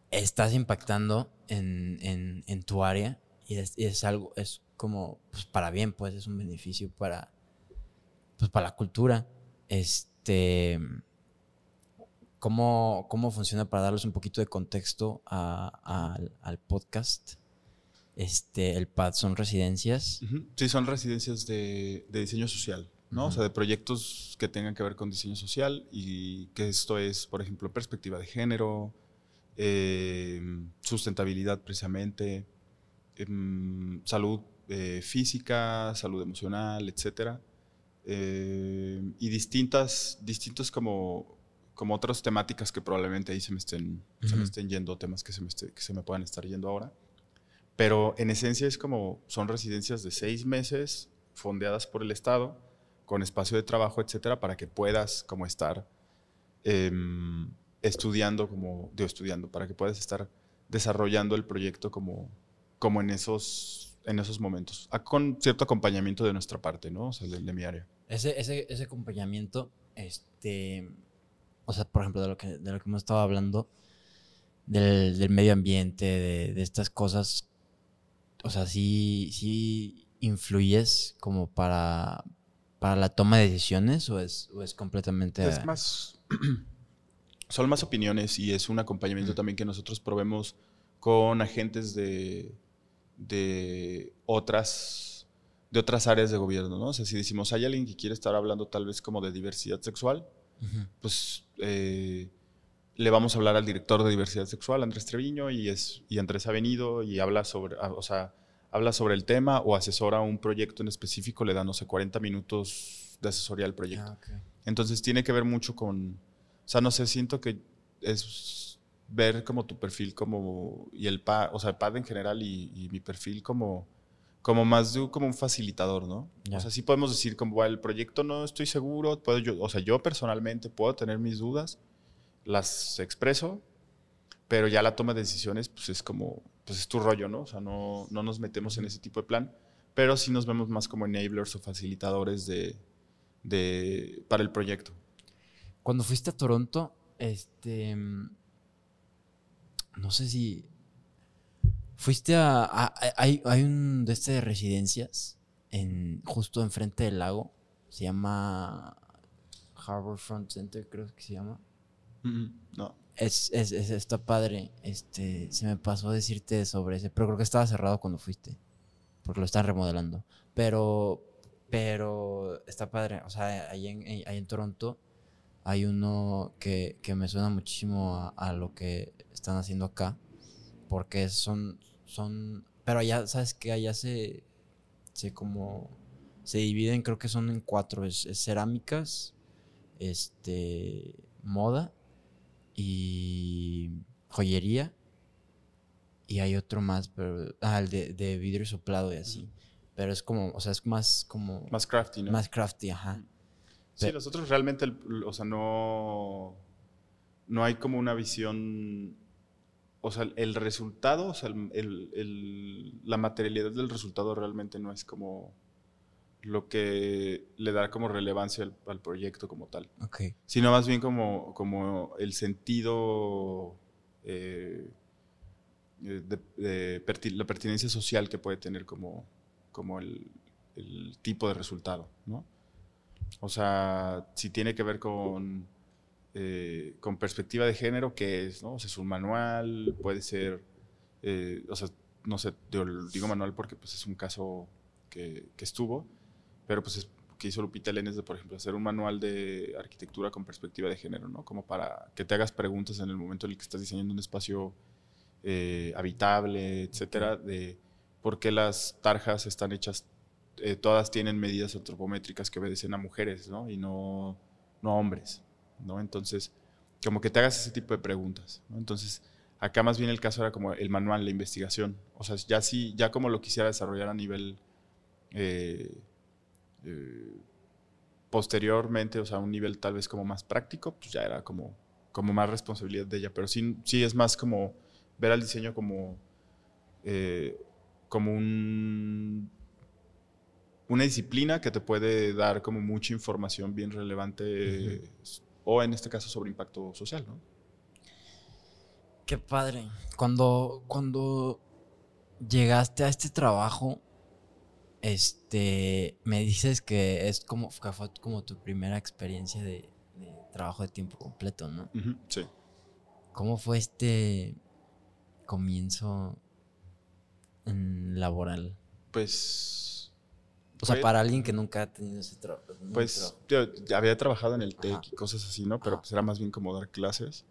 estás impactando en, en, en tu área y es, algo, es como pues, para bien, pues es un beneficio para, pues, para la cultura. Este, ¿cómo, ¿Cómo funciona para darles un poquito de contexto al podcast? Este, el PAD son residencias. Sí, son residencias de, diseño social, ¿no? O sea, de proyectos que tengan que ver con diseño social y que esto es, por ejemplo, perspectiva de género, eh, sustentabilidad precisamente, Em, salud eh, física, salud emocional, etc. Eh, y distintas, distintos como, como otras temáticas que probablemente ahí se me estén, se me estén yendo, temas que se, me que se me puedan estar yendo ahora. Pero en esencia es como, son residencias de seis meses, fondeadas por el Estado, con espacio de trabajo, etcétera, para que puedas como estar em, estudiando, como, digo, estudiando, para que puedas estar desarrollando el proyecto como, como en esos, en esos momentos, con cierto acompañamiento de nuestra parte, ¿no? O sea, de, mi área. Ese, ese, ese, acompañamiento, este, o sea, por ejemplo, de lo que, de lo que hemos estado hablando, del, del medio ambiente, de, de, estas cosas, o sea, sí, sí influyes como para, para la toma de decisiones o es, o es completamente... Es más, son más opiniones y es un acompañamiento también que nosotros probemos con agentes de, de otras de otras áreas de gobierno, ¿no? O sea, si decimos, hay alguien que quiere estar hablando tal vez como de diversidad sexual, pues eh, le vamos a hablar al director de diversidad sexual, Andrés Treviño, y, es, y Andrés ha venido y habla sobre, ah, o sea, habla sobre el tema o asesora un proyecto en específico, le da, no sé, 40 minutos de asesoría al proyecto. Ah, Entonces tiene que ver mucho con, o sea, no sé, siento que es ver como tu perfil como, y el PAD, o sea, el PAD en general y mi perfil como como más de como un facilitador, ¿no? O sea, sí podemos decir como el proyecto no estoy seguro, puedo yo, o sea, yo personalmente puedo tener mis dudas, las expreso, pero ya la toma de decisiones pues es como pues es tu rollo, ¿no? O sea, no, no nos metemos en ese tipo de plan, pero sí nos vemos más como enablers o facilitadores de, de para el proyecto. Cuando fuiste a Toronto, este no sé si Fuiste a, hay, un de este de residencias en, justo enfrente del lago. Se llama Harbor Front Center, creo que se llama. no. Es, es, está padre. Este, se me pasó a decirte sobre ese, pero creo que estaba cerrado cuando fuiste. Porque lo están remodelando. Pero, pero está padre. O sea, ahí en, ahí en Toronto hay uno que, me suena muchísimo a, a, lo que están haciendo acá. Porque son, son, pero allá, ¿sabes qué? Allá se, se como, se dividen, creo que son en cuatro, es, cerámicas, este, moda y joyería. Y hay otro más, pero, ah, el de, de vidrio soplado y así. Pero es como, o sea, es más como... Más crafty, ¿no? Más crafty, ajá. Sí, nosotros realmente, o sea, no, no hay como una visión o sea, el resultado, o sea, la materialidad del resultado realmente no es como lo que le da como relevancia al, proyecto como tal. Okay. Sino más bien como, como el sentido eh, de, la pertinencia social que puede tener como, como el, el tipo de resultado, ¿no? O sea, si tiene que ver con eh, con perspectiva de género, que es, ¿no? O sea, es un manual, puede ser, eh, o sea, no sé, digo manual porque pues es un caso que, estuvo, pero pues es que hizo Lupita Lenes de, por ejemplo, hacer un manual de arquitectura con perspectiva de género, ¿no? Como para que te hagas preguntas en el momento en el que estás diseñando un espacio eh, habitable, etcétera, de por qué las tarjas están hechas, todas tienen medidas antropométricas que obedecen a mujeres, ¿no? Y no, no a hombres. ¿no? Entonces, como que te hagas ese tipo de preguntas, Entonces, acá más bien el caso era como el manual, la investigación. O sea, ya sí, ya como lo quisiera desarrollar a nivel eh, eh, posteriormente, o sea, un nivel tal vez como más práctico, pues ya era como, como más responsabilidad de ella. Pero sí, sí es más como ver al diseño como, eh, como un una disciplina que te puede dar como mucha información bien relevante o en este caso sobre impacto social, ¿no? Qué padre. Cuando, cuando llegaste a este trabajo, este, me dices que es como, fue como tu primera experiencia de, trabajo de tiempo completo, ¿no? sí. ¿Cómo fue este comienzo laboral? Pues o sea, para alguien que nunca ha tenido ese trabajo. Pues yo había trabajado en el TEC y cosas así, ¿no? Pero pues era más bien como dar clases.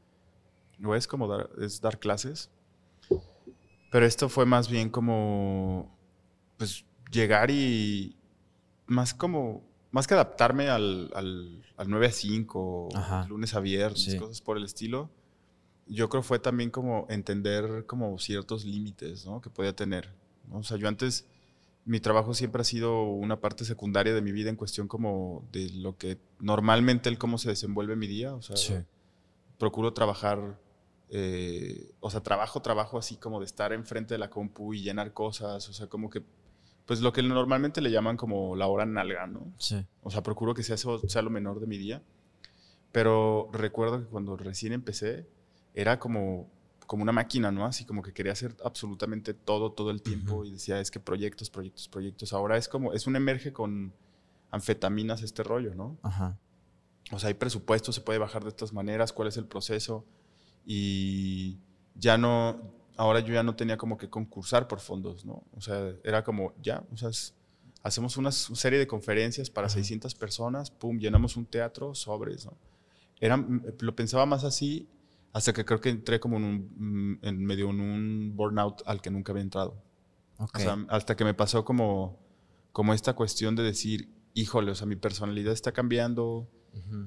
No es como dar, es dar clases. Pero esto fue más bien como, pues llegar y más como, más que adaptarme al, al, 9 a 5, lunes a viernes, cosas por el estilo. Yo creo fue también como entender como ciertos límites, ¿no? Que podía tener. O sea, yo antes mi trabajo siempre ha sido una parte secundaria de mi vida en cuestión como de lo que normalmente el cómo se desenvuelve mi día. O sea, procuro trabajar, eh, o sea, trabajo, trabajo así como de estar enfrente de la compu y llenar cosas, o sea, como que, pues lo que normalmente le llaman como la hora nalga, ¿no? Sí. O sea, procuro que sea, sea lo menor de mi día. Pero recuerdo que cuando recién empecé, era como como una máquina, ¿no? Así como que quería hacer absolutamente todo, todo el tiempo y decía, es que proyectos, proyectos, proyectos. Ahora es como, es un emerge con anfetaminas este rollo, ¿no? Ajá. O sea, hay presupuesto, se puede bajar de estas maneras, cuál es el proceso y ya no, ahora yo ya no tenía como que concursar por fondos, ¿no? O sea, era como, ya, o sea, hacemos una serie de conferencias para 600 personas, pum, llenamos un teatro, sobres, ¿no? Era, lo pensaba más así hasta que creo que entré como en, un, en medio en un burnout al que nunca había entrado. O sea, hasta que me pasó como, como esta cuestión de decir, híjole, o sea, mi personalidad está cambiando,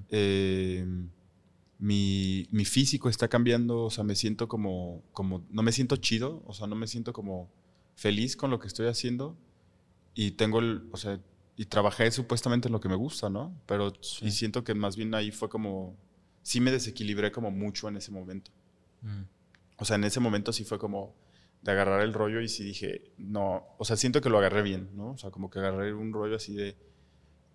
eh, mi, mi, físico está cambiando, o sea, me siento como, como, no me siento chido, o sea, no me siento como feliz con lo que estoy haciendo y tengo, el, o sea, y trabajé supuestamente en lo que me gusta, ¿no? Pero y siento que más bien ahí fue como, sí me desequilibré como mucho en ese momento. Mm. O sea, en ese momento sí fue como de agarrar el rollo y sí dije, no, o sea, siento que lo agarré bien, ¿no? O sea, como que agarré un rollo así de,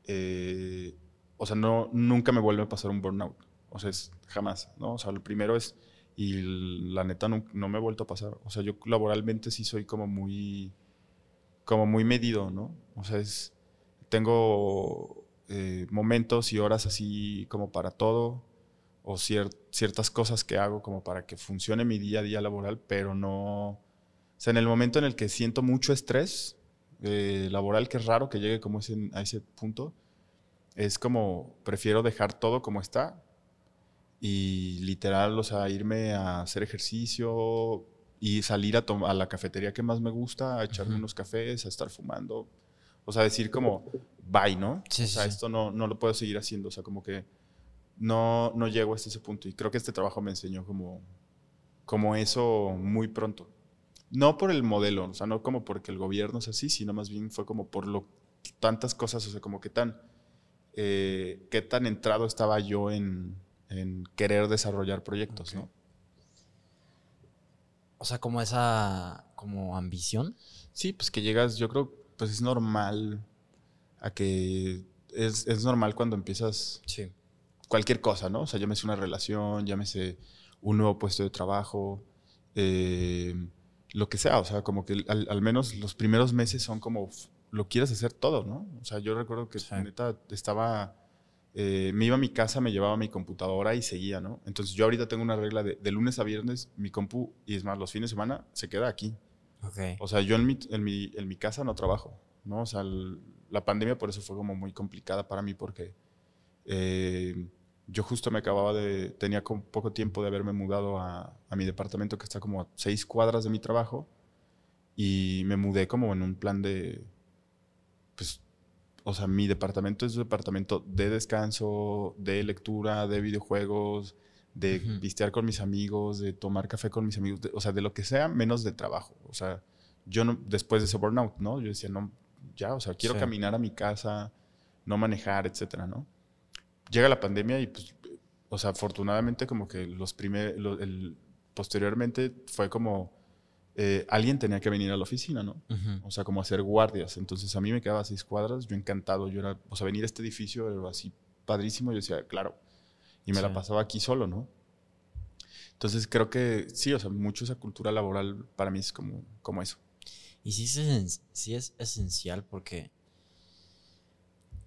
eh, o sea, no, nunca me vuelve a pasar un burnout. O sea, es jamás, ¿no? O sea, lo primero es, y la neta no, no me ha vuelto a pasar. O sea, yo laboralmente sí soy como muy, como muy medido, ¿no? O sea, es, tengo eh, momentos y horas así como para todo o ciertas cosas que hago como para que funcione mi día a día laboral, pero no... O sea, en el momento en el que siento mucho estrés eh, laboral, que es raro que llegue como ese, a ese punto, es como prefiero dejar todo como está y literal, o sea, irme a hacer ejercicio y salir a, a la cafetería que más me gusta, a echarme unos cafés, a estar fumando. O sea, decir como, bye, ¿no? o sea, esto no, no lo puedo seguir haciendo. O sea, como que no, no llego hasta ese punto. Y creo que este trabajo me enseñó como, como eso muy pronto. No por el modelo, o sea, no como porque el gobierno es así, sino más bien fue como por lo, tantas cosas, o sea, como que tan, eh, qué tan entrado estaba yo en, en querer desarrollar proyectos, ¿no? O sea, como esa, como ambición. Sí, pues que llegas, yo creo, pues es normal a que es, es normal cuando empiezas sí cualquier cosa, ¿no? O sea, llámese una relación, llámese un nuevo puesto de trabajo, eh, lo que sea, o sea, como que al, menos los primeros meses son como lo quieres hacer todo, ¿no? O sea, yo recuerdo que neta estaba, eh, me iba a mi casa, me llevaba mi computadora y seguía, ¿no? Entonces yo ahorita tengo una regla de, de lunes a viernes, mi compu, y es más, los fines de semana se queda aquí. Okay. O sea, yo en mi, en mi, en mi casa no trabajo, ¿no? O sea, la pandemia por eso fue como muy complicada para mí porque... Eh, yo justo me acababa de, tenía como poco tiempo de haberme mudado a, a, mi departamento que está como a seis cuadras de mi trabajo y me mudé como en un plan de, pues, o sea, mi departamento es un departamento de descanso, de lectura, de videojuegos, de uh con mis amigos, de tomar café con mis amigos, o sea, de lo que sea, menos de trabajo. O sea, yo no, después de ese burnout, ¿no? Yo decía, no, ya, o sea, quiero caminar a mi casa, no manejar, etcétera, ¿no? Llega la pandemia y pues, o sea, afortunadamente como que los primeros, posteriormente fue como, eh, alguien tenía que venir a la oficina, ¿no? O sea, como hacer guardias. Entonces a mí me quedaba seis cuadras, yo encantado, yo era, o sea, venir a este edificio era así padrísimo, yo decía, claro. Y me la pasaba aquí solo, ¿no? Entonces creo que sí, o sea, mucho esa cultura laboral para mí es como, como eso. Y sí es, sí es esencial porque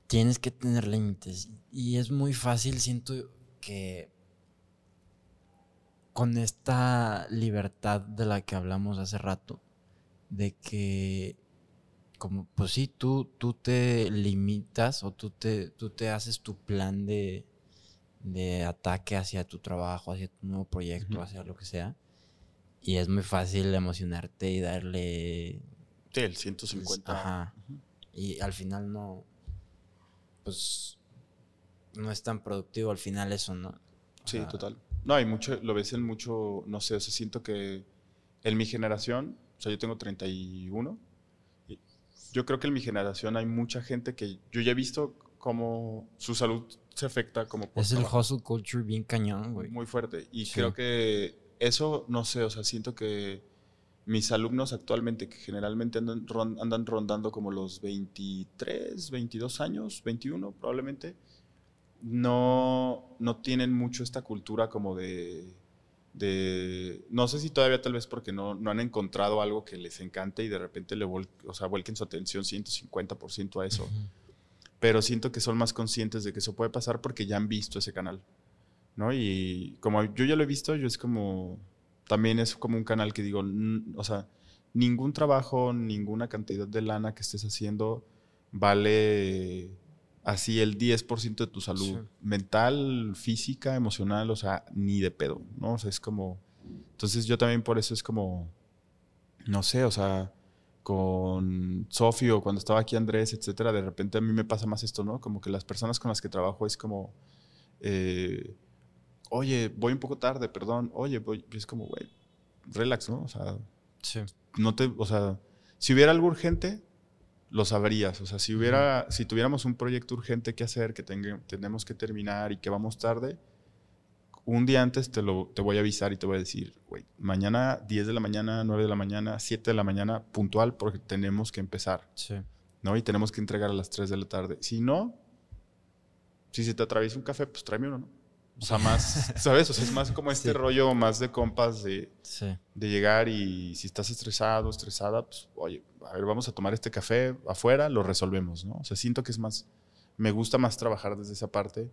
tienes que tener límites. Y es muy fácil, siento que con esta libertad de la que hablamos hace rato, de que como pues sí, tú, tú te limitas o tú te, tú te haces tu plan de, de ataque hacia tu trabajo, hacia tu nuevo proyecto, hacia lo que sea. Y es muy fácil emocionarte y darle... Sí, el 150. Ajá. Y al final no, pues no es tan productivo al final eso, ¿no? sí, total. No, hay mucho, lo ves en mucho, no sé, o sea, siento que en mi generación, o sea, yo tengo 31, y yo creo que en mi generación hay mucha gente que yo ya he visto cómo su salud se afecta como Es el hustle culture bien cañón, güey. Muy fuerte. Y creo que eso, no sé, o sea, siento que mis alumnos actualmente, que generalmente andan, andan rondando como los 23, 22 años, 21 probablemente, no, no tienen mucho esta cultura como de, de, no sé si todavía tal vez porque no, no han encontrado algo que les encante y de repente le o sea, vuelquen su atención 150% a eso. Pero siento que son más conscientes de que eso puede pasar porque ya han visto ese canal. ¿no? Y como yo ya lo he visto, yo es como, también es como un canal que digo, o sea, ningún trabajo, ninguna cantidad de lana que estés haciendo vale así el 10% de tu salud mental, física, emocional, o sea, ni de pedo, ¿no? O sea, es como... Entonces yo también por eso es como, no sé, o sea, con Sofio, cuando estaba aquí Andrés, etcétera, de repente a mí me pasa más esto, ¿no? Como que las personas con las que trabajo es como, eh, oye, voy un poco tarde, perdón, oye, voy, es como, güey, relax, ¿no? O sea, no te, o sea, si hubiera algo urgente, lo sabrías. O sea, si hubiera, si tuviéramos un proyecto urgente que hacer, que tenemos que terminar y que vamos tarde, un día antes te, lo, te voy a avisar y te voy a decir, güey, mañana 10 de la mañana, 9 de la mañana, 7 de la mañana, puntual, porque tenemos que empezar. Sí. ¿No? Y tenemos que entregar a las 3 de la tarde. Si no, si se te atraviesa un café, pues tráeme uno, ¿no? O sea, más, ¿sabes? O sea, es más como este rollo más de compas de, de llegar y si estás estresado, estresada, pues, oye, a ver, vamos a tomar este café afuera, lo resolvemos, ¿no? O sea, siento que es más, me gusta más trabajar desde esa parte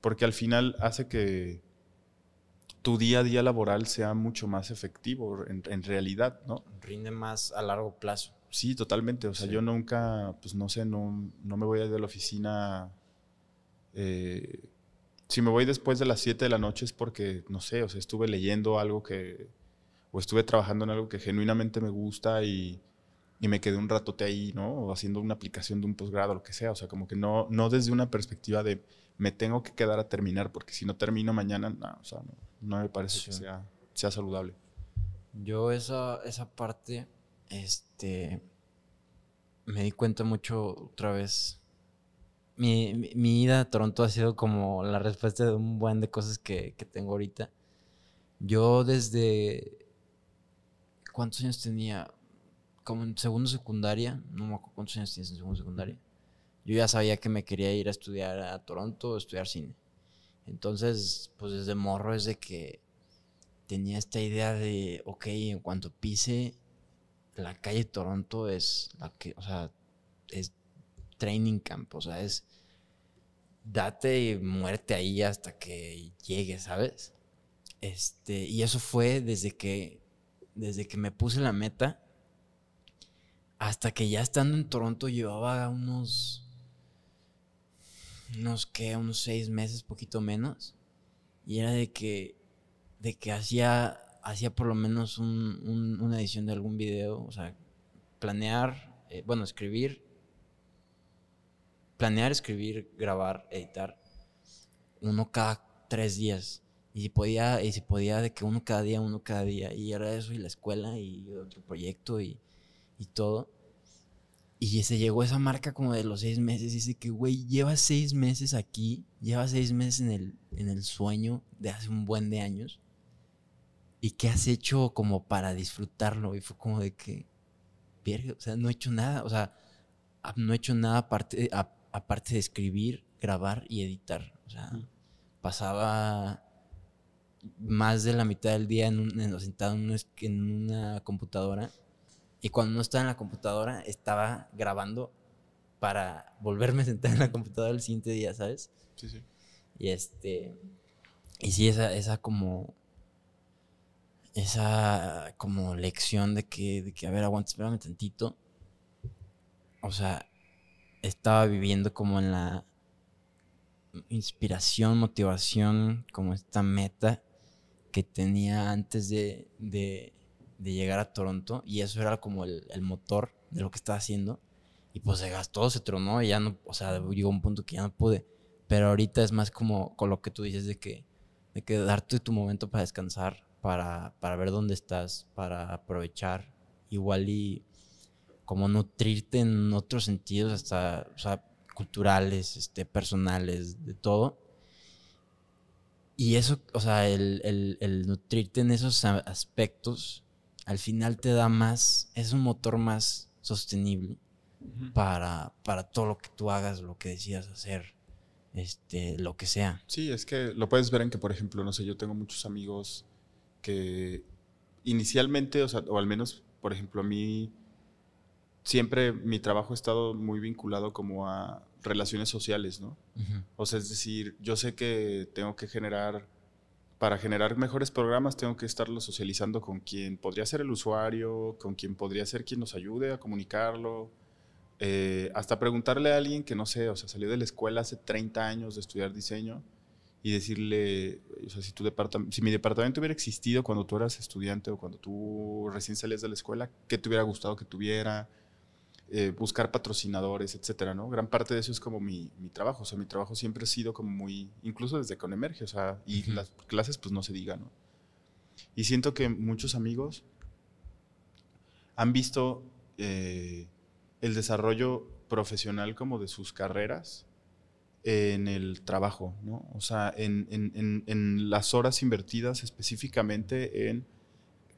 porque al final hace que tu día a día laboral sea mucho más efectivo en, en realidad, ¿no? Rinde más a largo plazo. Sí, totalmente. O sea, yo nunca, pues no sé, no, no me voy a ir de la oficina. Eh, si me voy después de las 7 de la noche es porque, no sé, o sea, estuve leyendo algo que, o estuve trabajando en algo que genuinamente me gusta y, y me quedé un ratote ahí, ¿no? O haciendo una aplicación de un posgrado, lo que sea. O sea, como que no, no desde una perspectiva de me tengo que quedar a terminar, porque si no termino mañana, no, o sea, no, me parece que sea, sea saludable. Yo esa, esa parte, este, me di cuenta mucho otra vez mi, mi, ida a Toronto ha sido como la respuesta de un buen de cosas que, que tengo ahorita. Yo desde... ¿Cuántos años tenía? Como en segundo secundaria, no me acuerdo cuántos años tienes en segundo secundaria. Yo ya sabía que me quería ir a estudiar a Toronto, estudiar cine. Entonces, pues desde morro es de que tenía esta idea de, ok, en cuanto pise la calle Toronto es la que, o sea, es training camp, o sea, es date y muerte ahí hasta que llegue, ¿sabes? Este, y eso fue desde que, desde que me puse la meta hasta que ya estando en Toronto llevaba unos, unos que, unos seis meses, poquito menos. Y era de que, de que hacía, hacía por lo menos una edición de algún video, o sea, planear, eh, bueno, escribir planear, escribir, grabar, editar, uno cada tres días. Y si podía, y si podía de que uno cada día, uno cada día. Y era eso, y la escuela, y otro proyecto, y, y todo. Y se llegó esa marca como de los seis meses. Y dice que, güey, llevas seis meses aquí, llevas seis meses en el, en el sueño de hace un buen de años. ¿Y qué has hecho como para disfrutarlo? Y fue como de que, o sea, no he hecho nada. O sea, no he hecho nada aparte, aparte de escribir, grabar y editar. O sea, pasaba más de la mitad del día en un, sentado en, una computadora. Y cuando no estaba en la computadora, estaba grabando para volverme a sentar en la computadora el siguiente día, ¿sabes? Sí, sí. Y este. Y sí, esa, esa como. Esa como lección de que, de que, a ver, aguanta, espérame tantito. O sea, estaba viviendo como en la inspiración, motivación, como esta meta que tenía antes de, de, llegar a Toronto y eso era como el, motor de lo que estaba haciendo y pues se gastó, se tronó y ya no, o sea, llegó un punto que ya no pude, pero ahorita es más como con lo que tú dices de que, de que darte tu momento para descansar, para, para ver dónde estás, para aprovechar. Igual y como nutrirte en otros sentidos, hasta, o sea, culturales, este, personales, de todo. Y eso, o sea, el, el, nutrirte en esos aspectos, al final te da más, es un motor más sostenible para, para todo lo que tú hagas, lo que decidas hacer, este, lo que sea. Sí, es que lo puedes ver en que, por ejemplo, no sé, yo tengo muchos amigos que inicialmente, o sea, o al menos, por ejemplo, a mí siempre mi trabajo ha estado muy vinculado como a relaciones sociales, ¿no? O sea, es decir, yo sé que tengo que generar para generar mejores programas tengo que estarlo socializando con quien podría ser el usuario, con quien podría ser quien nos ayude a comunicarlo, eh, hasta preguntarle a alguien que no sé, o sea, salió de la escuela hace 30 años de estudiar diseño y decirle, o sea, si, tu si mi departamento hubiera existido cuando tú eras estudiante o cuando tú recién salías de la escuela, ¿qué te hubiera gustado que tuviera? Eh, buscar patrocinadores, etcétera, ¿no? Gran parte de eso es como mi, mi, trabajo, o sea, mi trabajo siempre ha sido como muy, incluso desde con Emerge, o sea, y las clases pues no se diga, ¿no? Y siento que muchos amigos han visto eh, el desarrollo profesional como de sus carreras en el trabajo, ¿no? O sea, en, en, en, las horas invertidas específicamente en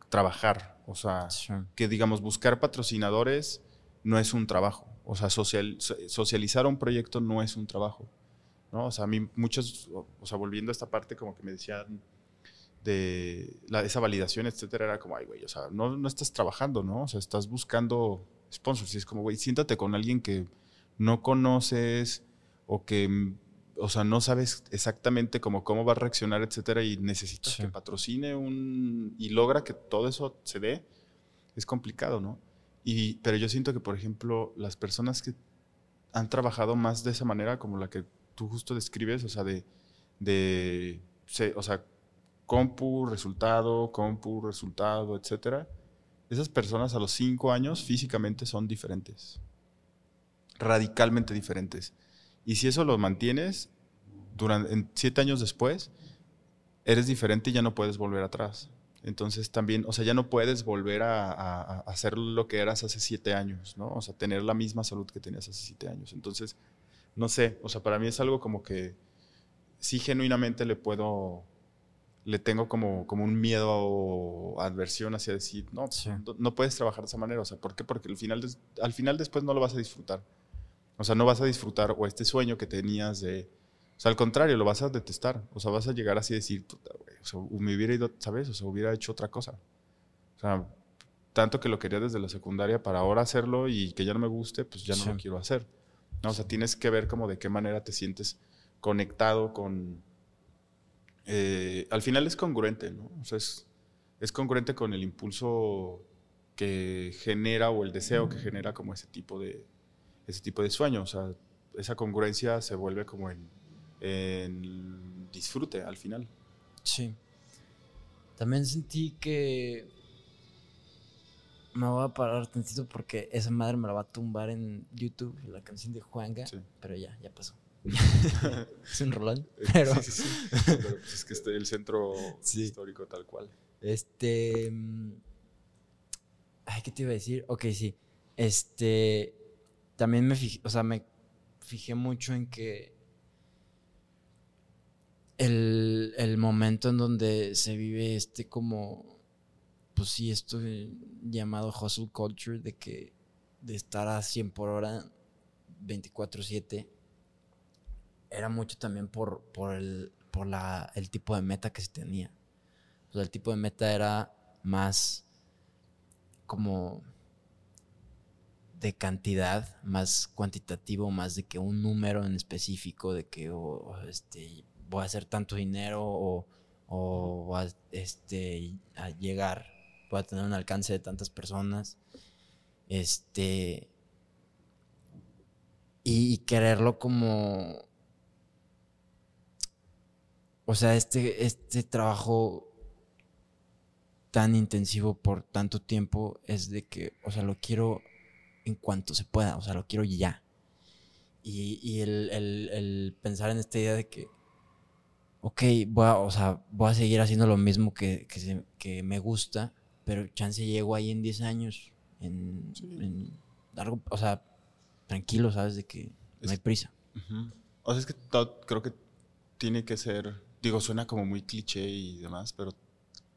trabajar, o sea, que digamos, buscar patrocinadores no es un trabajo. O sea, social, socializar un proyecto no es un trabajo. ¿no? O sea, a mí muchos, o sea, volviendo a esta parte como que me decían de la, esa validación, etcétera, era como, ay, güey, o sea, no, no estás trabajando, ¿no? O sea, estás buscando sponsors. Y es como, güey, siéntate con alguien que no conoces o que, o sea, no sabes exactamente cómo, cómo va a reaccionar, etcétera, y necesitas que patrocine un... y logra que todo eso se dé, es complicado, ¿no? Y, pero yo siento que, por ejemplo, las personas que han trabajado más de esa manera, como la que tú justo describes, o sea, de, de o sea, compu, resultado, compu, resultado, etcétera, esas personas a los cinco años físicamente son diferentes, radicalmente diferentes. Y si eso lo mantienes, durante, siete años después, eres diferente y ya no puedes volver atrás. Entonces también, o sea, ya no puedes volver a, hacer lo que eras hace siete años, ¿no? O sea, tener la misma salud que tenías hace siete años. Entonces, no sé, o sea, para mí es algo como que sí genuinamente le puedo, le tengo como, como un miedo o adversión hacia decir, no, no, puedes trabajar de esa manera. O sea, ¿por qué? Porque al final, al final después no lo vas a disfrutar. O sea, no vas a disfrutar o este sueño que tenías de o sea, al contrario, lo vas a detestar. O sea, vas a llegar así a decir, puta, güey, o sea, me hubiera ido, ¿sabes? O sea, hubiera hecho otra cosa. O sea, tanto que lo quería desde la secundaria para ahora hacerlo y que ya no me guste, pues ya no lo quiero hacer. ¿no? O sea, tienes que ver como de qué manera te sientes conectado con... Eh, al final es congruente, ¿no? O sea, es, es congruente con el impulso que genera o el deseo que genera como ese tipo de, ese tipo de sueño. O sea, esa congruencia se vuelve como en en disfrute al final. Sí. También sentí que me voy a parar tantito porque esa madre me la va a tumbar en YouTube, la canción de Juanga, pero ya, ya pasó. es un rolón, pero... Sí, sí, pero pues es que es el centro histórico tal cual. Este... Mm, ay, ¿qué te iba a decir? Ok, sí. Este... También me fijé, o sea, me fijé mucho en que el, momento en donde se vive este como, pues sí, esto llamado hustle culture, de que de estar a 100 por hora 24/7, era mucho también por, por, el, por la, el tipo de meta que se tenía. O sea, el tipo de meta era más como de cantidad, más cuantitativo, más de que un número en específico, de que este, voy a hacer tanto dinero o, o a, este, llegar, voy a tener un alcance de tantas personas. Este. Y, quererlo como. O sea, este, este trabajo tan intensivo por tanto tiempo es de que, o sea, lo quiero en cuanto se pueda, o sea, lo quiero ya. Y, el, el, pensar en esta idea de que ok, voy a, o sea, voy a seguir haciendo lo mismo que, que, me gusta, pero chance llego ahí en 10 años, en, algo, o sea, tranquilo, ¿sabes? De que no hay prisa. O sea, es que creo que tiene que ser, digo, suena como muy cliché y demás, pero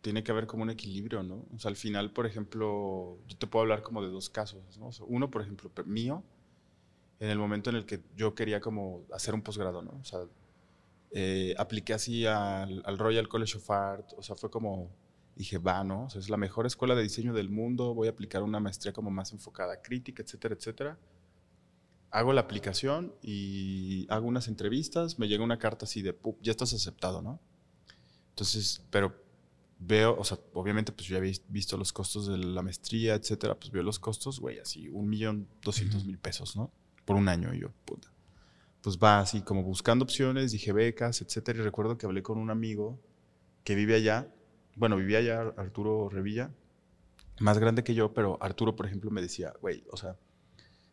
tiene que haber como un equilibrio, ¿no? O sea, al final, por ejemplo, yo te puedo hablar como de dos casos, ¿no? uno, por ejemplo, mío, en el momento en el que yo quería como hacer un posgrado, ¿no? O sea, eh, apliqué así al, Royal College of Art, o sea, fue como, dije, va, ¿no? O sea, es la mejor escuela de diseño del mundo, voy a aplicar una maestría como más enfocada a crítica, etcétera, etcétera. Hago la aplicación y hago unas entrevistas, me llega una carta así de, ya estás aceptado, ¿no? Entonces, pero veo, o sea, obviamente pues yo había visto los costos de la maestría, etcétera, pues veo los costos, güey, así, un millón doscientos mil pesos, ¿no? Por un año, y yo, puta. Pues va así, como buscando opciones, dije becas, etcétera, y recuerdo que hablé con un amigo que vive allá, bueno, vivía allá Arturo Revilla, más grande que yo, pero Arturo, por ejemplo, me decía, güey, o sea,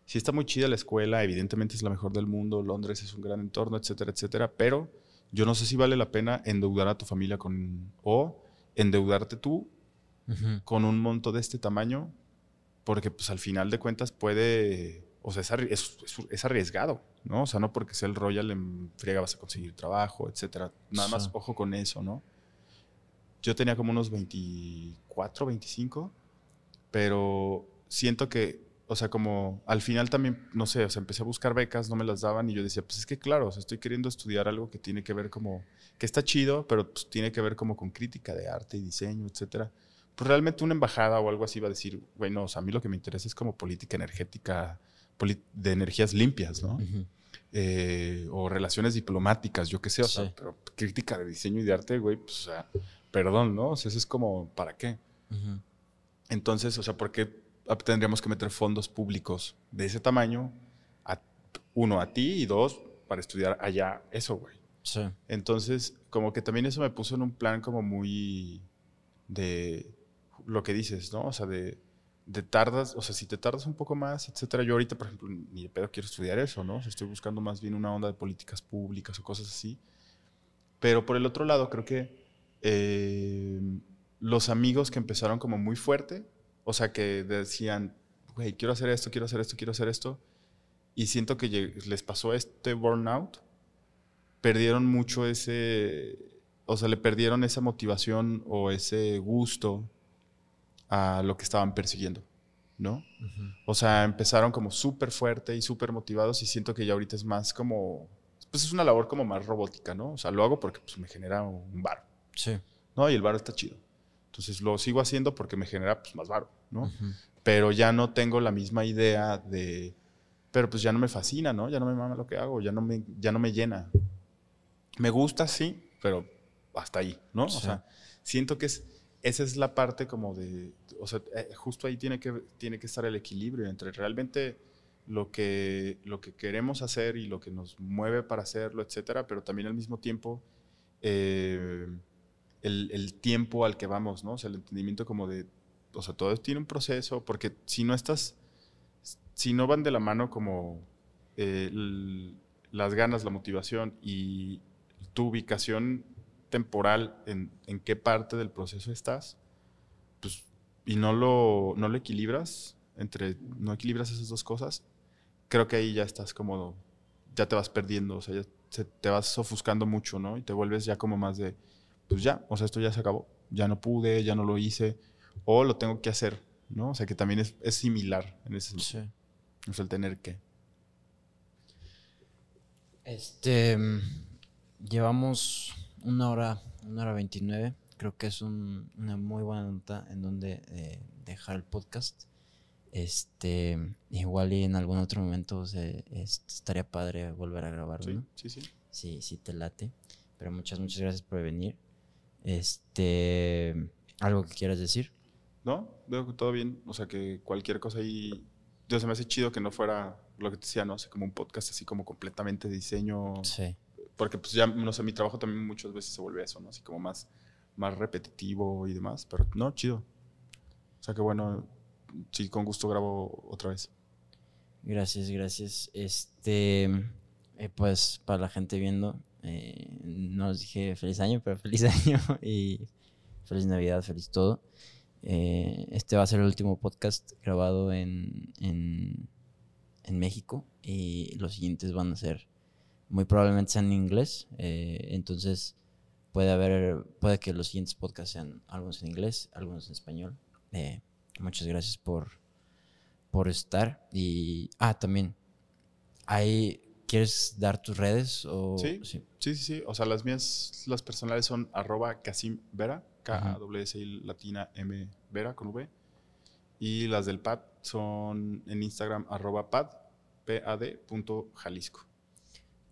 sí está muy chida la escuela, evidentemente es la mejor del mundo, Londres es un gran entorno, etcétera, etcétera, pero yo no sé si vale la pena endeudar a tu familia con, o endeudarte tú con un monto de este tamaño, porque pues al final de cuentas puede, o sea, es, es, arriesgado, ¿no? O sea, no porque sea el Royal en friega vas a conseguir trabajo, etcétera. Nada más ojo con eso, ¿no? Yo tenía como unos 24, 25, pero siento que o sea, como al final también, no sé, o sea, empecé a buscar becas, no me las daban y yo decía, pues es que claro, o sea, estoy queriendo estudiar algo que tiene que ver como, que está chido, pero pues tiene que ver como con crítica de arte y diseño, etcétera. Pues realmente una embajada o algo así va a decir, bueno, o sea, a mí lo que me interesa es como política energética, de energías limpias, ¿no? Eh, o relaciones diplomáticas, yo qué sé, o sea, pero crítica de diseño y de arte, güey, pues, o sea, perdón, ¿no? O sea, eso es como, ¿para qué? Entonces, o sea, ¿por qué tendríamos que meter fondos públicos de ese tamaño, uno a ti y dos para estudiar allá eso, güey. Sí. Entonces, como que también eso me puso en un plan como muy de lo que dices, ¿no? O sea, de, de tardas, o sea, si te tardas un poco más, etcétera. Yo ahorita, por ejemplo, ni de pedo quiero estudiar eso, ¿no? Estoy buscando más bien una onda de políticas públicas o cosas así. Pero por el otro lado, creo que eh, los amigos que empezaron como muy fuerte, o sea, que decían, güey, quiero hacer esto, quiero hacer esto, quiero hacer esto. Y siento que les pasó este burnout. Perdieron mucho ese, o sea, le perdieron esa motivación o ese gusto a lo que estaban persiguiendo, ¿no? O sea, empezaron como súper fuerte y súper motivados y siento que ya ahorita es más como, pues es una labor como más robótica, ¿no? O sea, lo hago porque pues, me genera un bar. Sí. ¿No? Y el bar está chido. Entonces lo sigo haciendo porque me genera pues, más varo, ¿no? Pero ya no tengo la misma idea de, pero pues ya no me fascina, ¿no? Ya no me mama lo que hago, ya no me, ya no me llena. Me gusta, sí, pero hasta ahí, ¿no? O sea, siento que es, esa es la parte como de, o sea, eh, justo ahí tiene que, tiene que estar el equilibrio entre realmente lo que, lo que queremos hacer y lo que nos mueve para hacerlo, etcétera, pero también al mismo tiempo... Eh, el, tiempo al que vamos, ¿no? O sea, el entendimiento como de, o sea, todo tiene un proceso, porque si no estás, si no van de la mano como eh, las ganas, la motivación y tu ubicación temporal en, en, qué parte del proceso estás, y no lo, no lo equilibras, entre, no equilibras esas dos cosas, creo que ahí ya estás como, ya te vas perdiendo, o sea, ya te vas ofuscando mucho, ¿no? Y te vuelves ya como más de pues ya, o sea, esto ya se acabó, ya no pude, ya no lo hice, o lo tengo que hacer, ¿no? O sea, que también es, similar en ese sentido. Sí. O el tener que. Este, llevamos una hora, una hora veintinueve. Creo que es una muy buena nota en donde eh, dejar el podcast. Este, igual y en algún otro momento estaría padre volver a grabarlo. Sí, sí, sí. Sí, sí te late. Pero muchas, muchas gracias por venir. Este, ¿algo que quieras decir? No, veo que todo bien. O sea, que cualquier cosa ahí. Yo se me hace chido que no fuera lo que te decía, ¿no? sé, como un podcast así como completamente de diseño. Sí. Porque, pues ya, no sé, mi trabajo también muchas veces se vuelve eso, ¿no? Así como más, más repetitivo y demás. Pero no, chido. O sea, que bueno, sí, con gusto grabo otra vez. Gracias, gracias. Este, eh, pues para la gente viendo, eh, no os dije feliz año, pero feliz año y feliz Navidad, feliz todo. Eh, este va a ser el último podcast grabado en, en, en, México y los siguientes van a ser, muy probablemente sean en inglés. Eh, entonces puede haber, puede que los siguientes podcasts sean algunos en inglés, algunos en español. muchas gracias por, por estar. Y, ah, también, hay ¿Quieres dar tus redes? O... Sí, sí, sí, sí, O sea, las mías, las personales son arroba Casim Vera, k a s i latina M Vera con V. Y las del PAD son en Instagram arroba pad, p a -D punto Jalisco.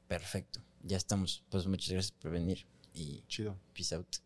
Perfecto. Ya estamos. Pues muchas gracias por venir. Y Chido. Peace out.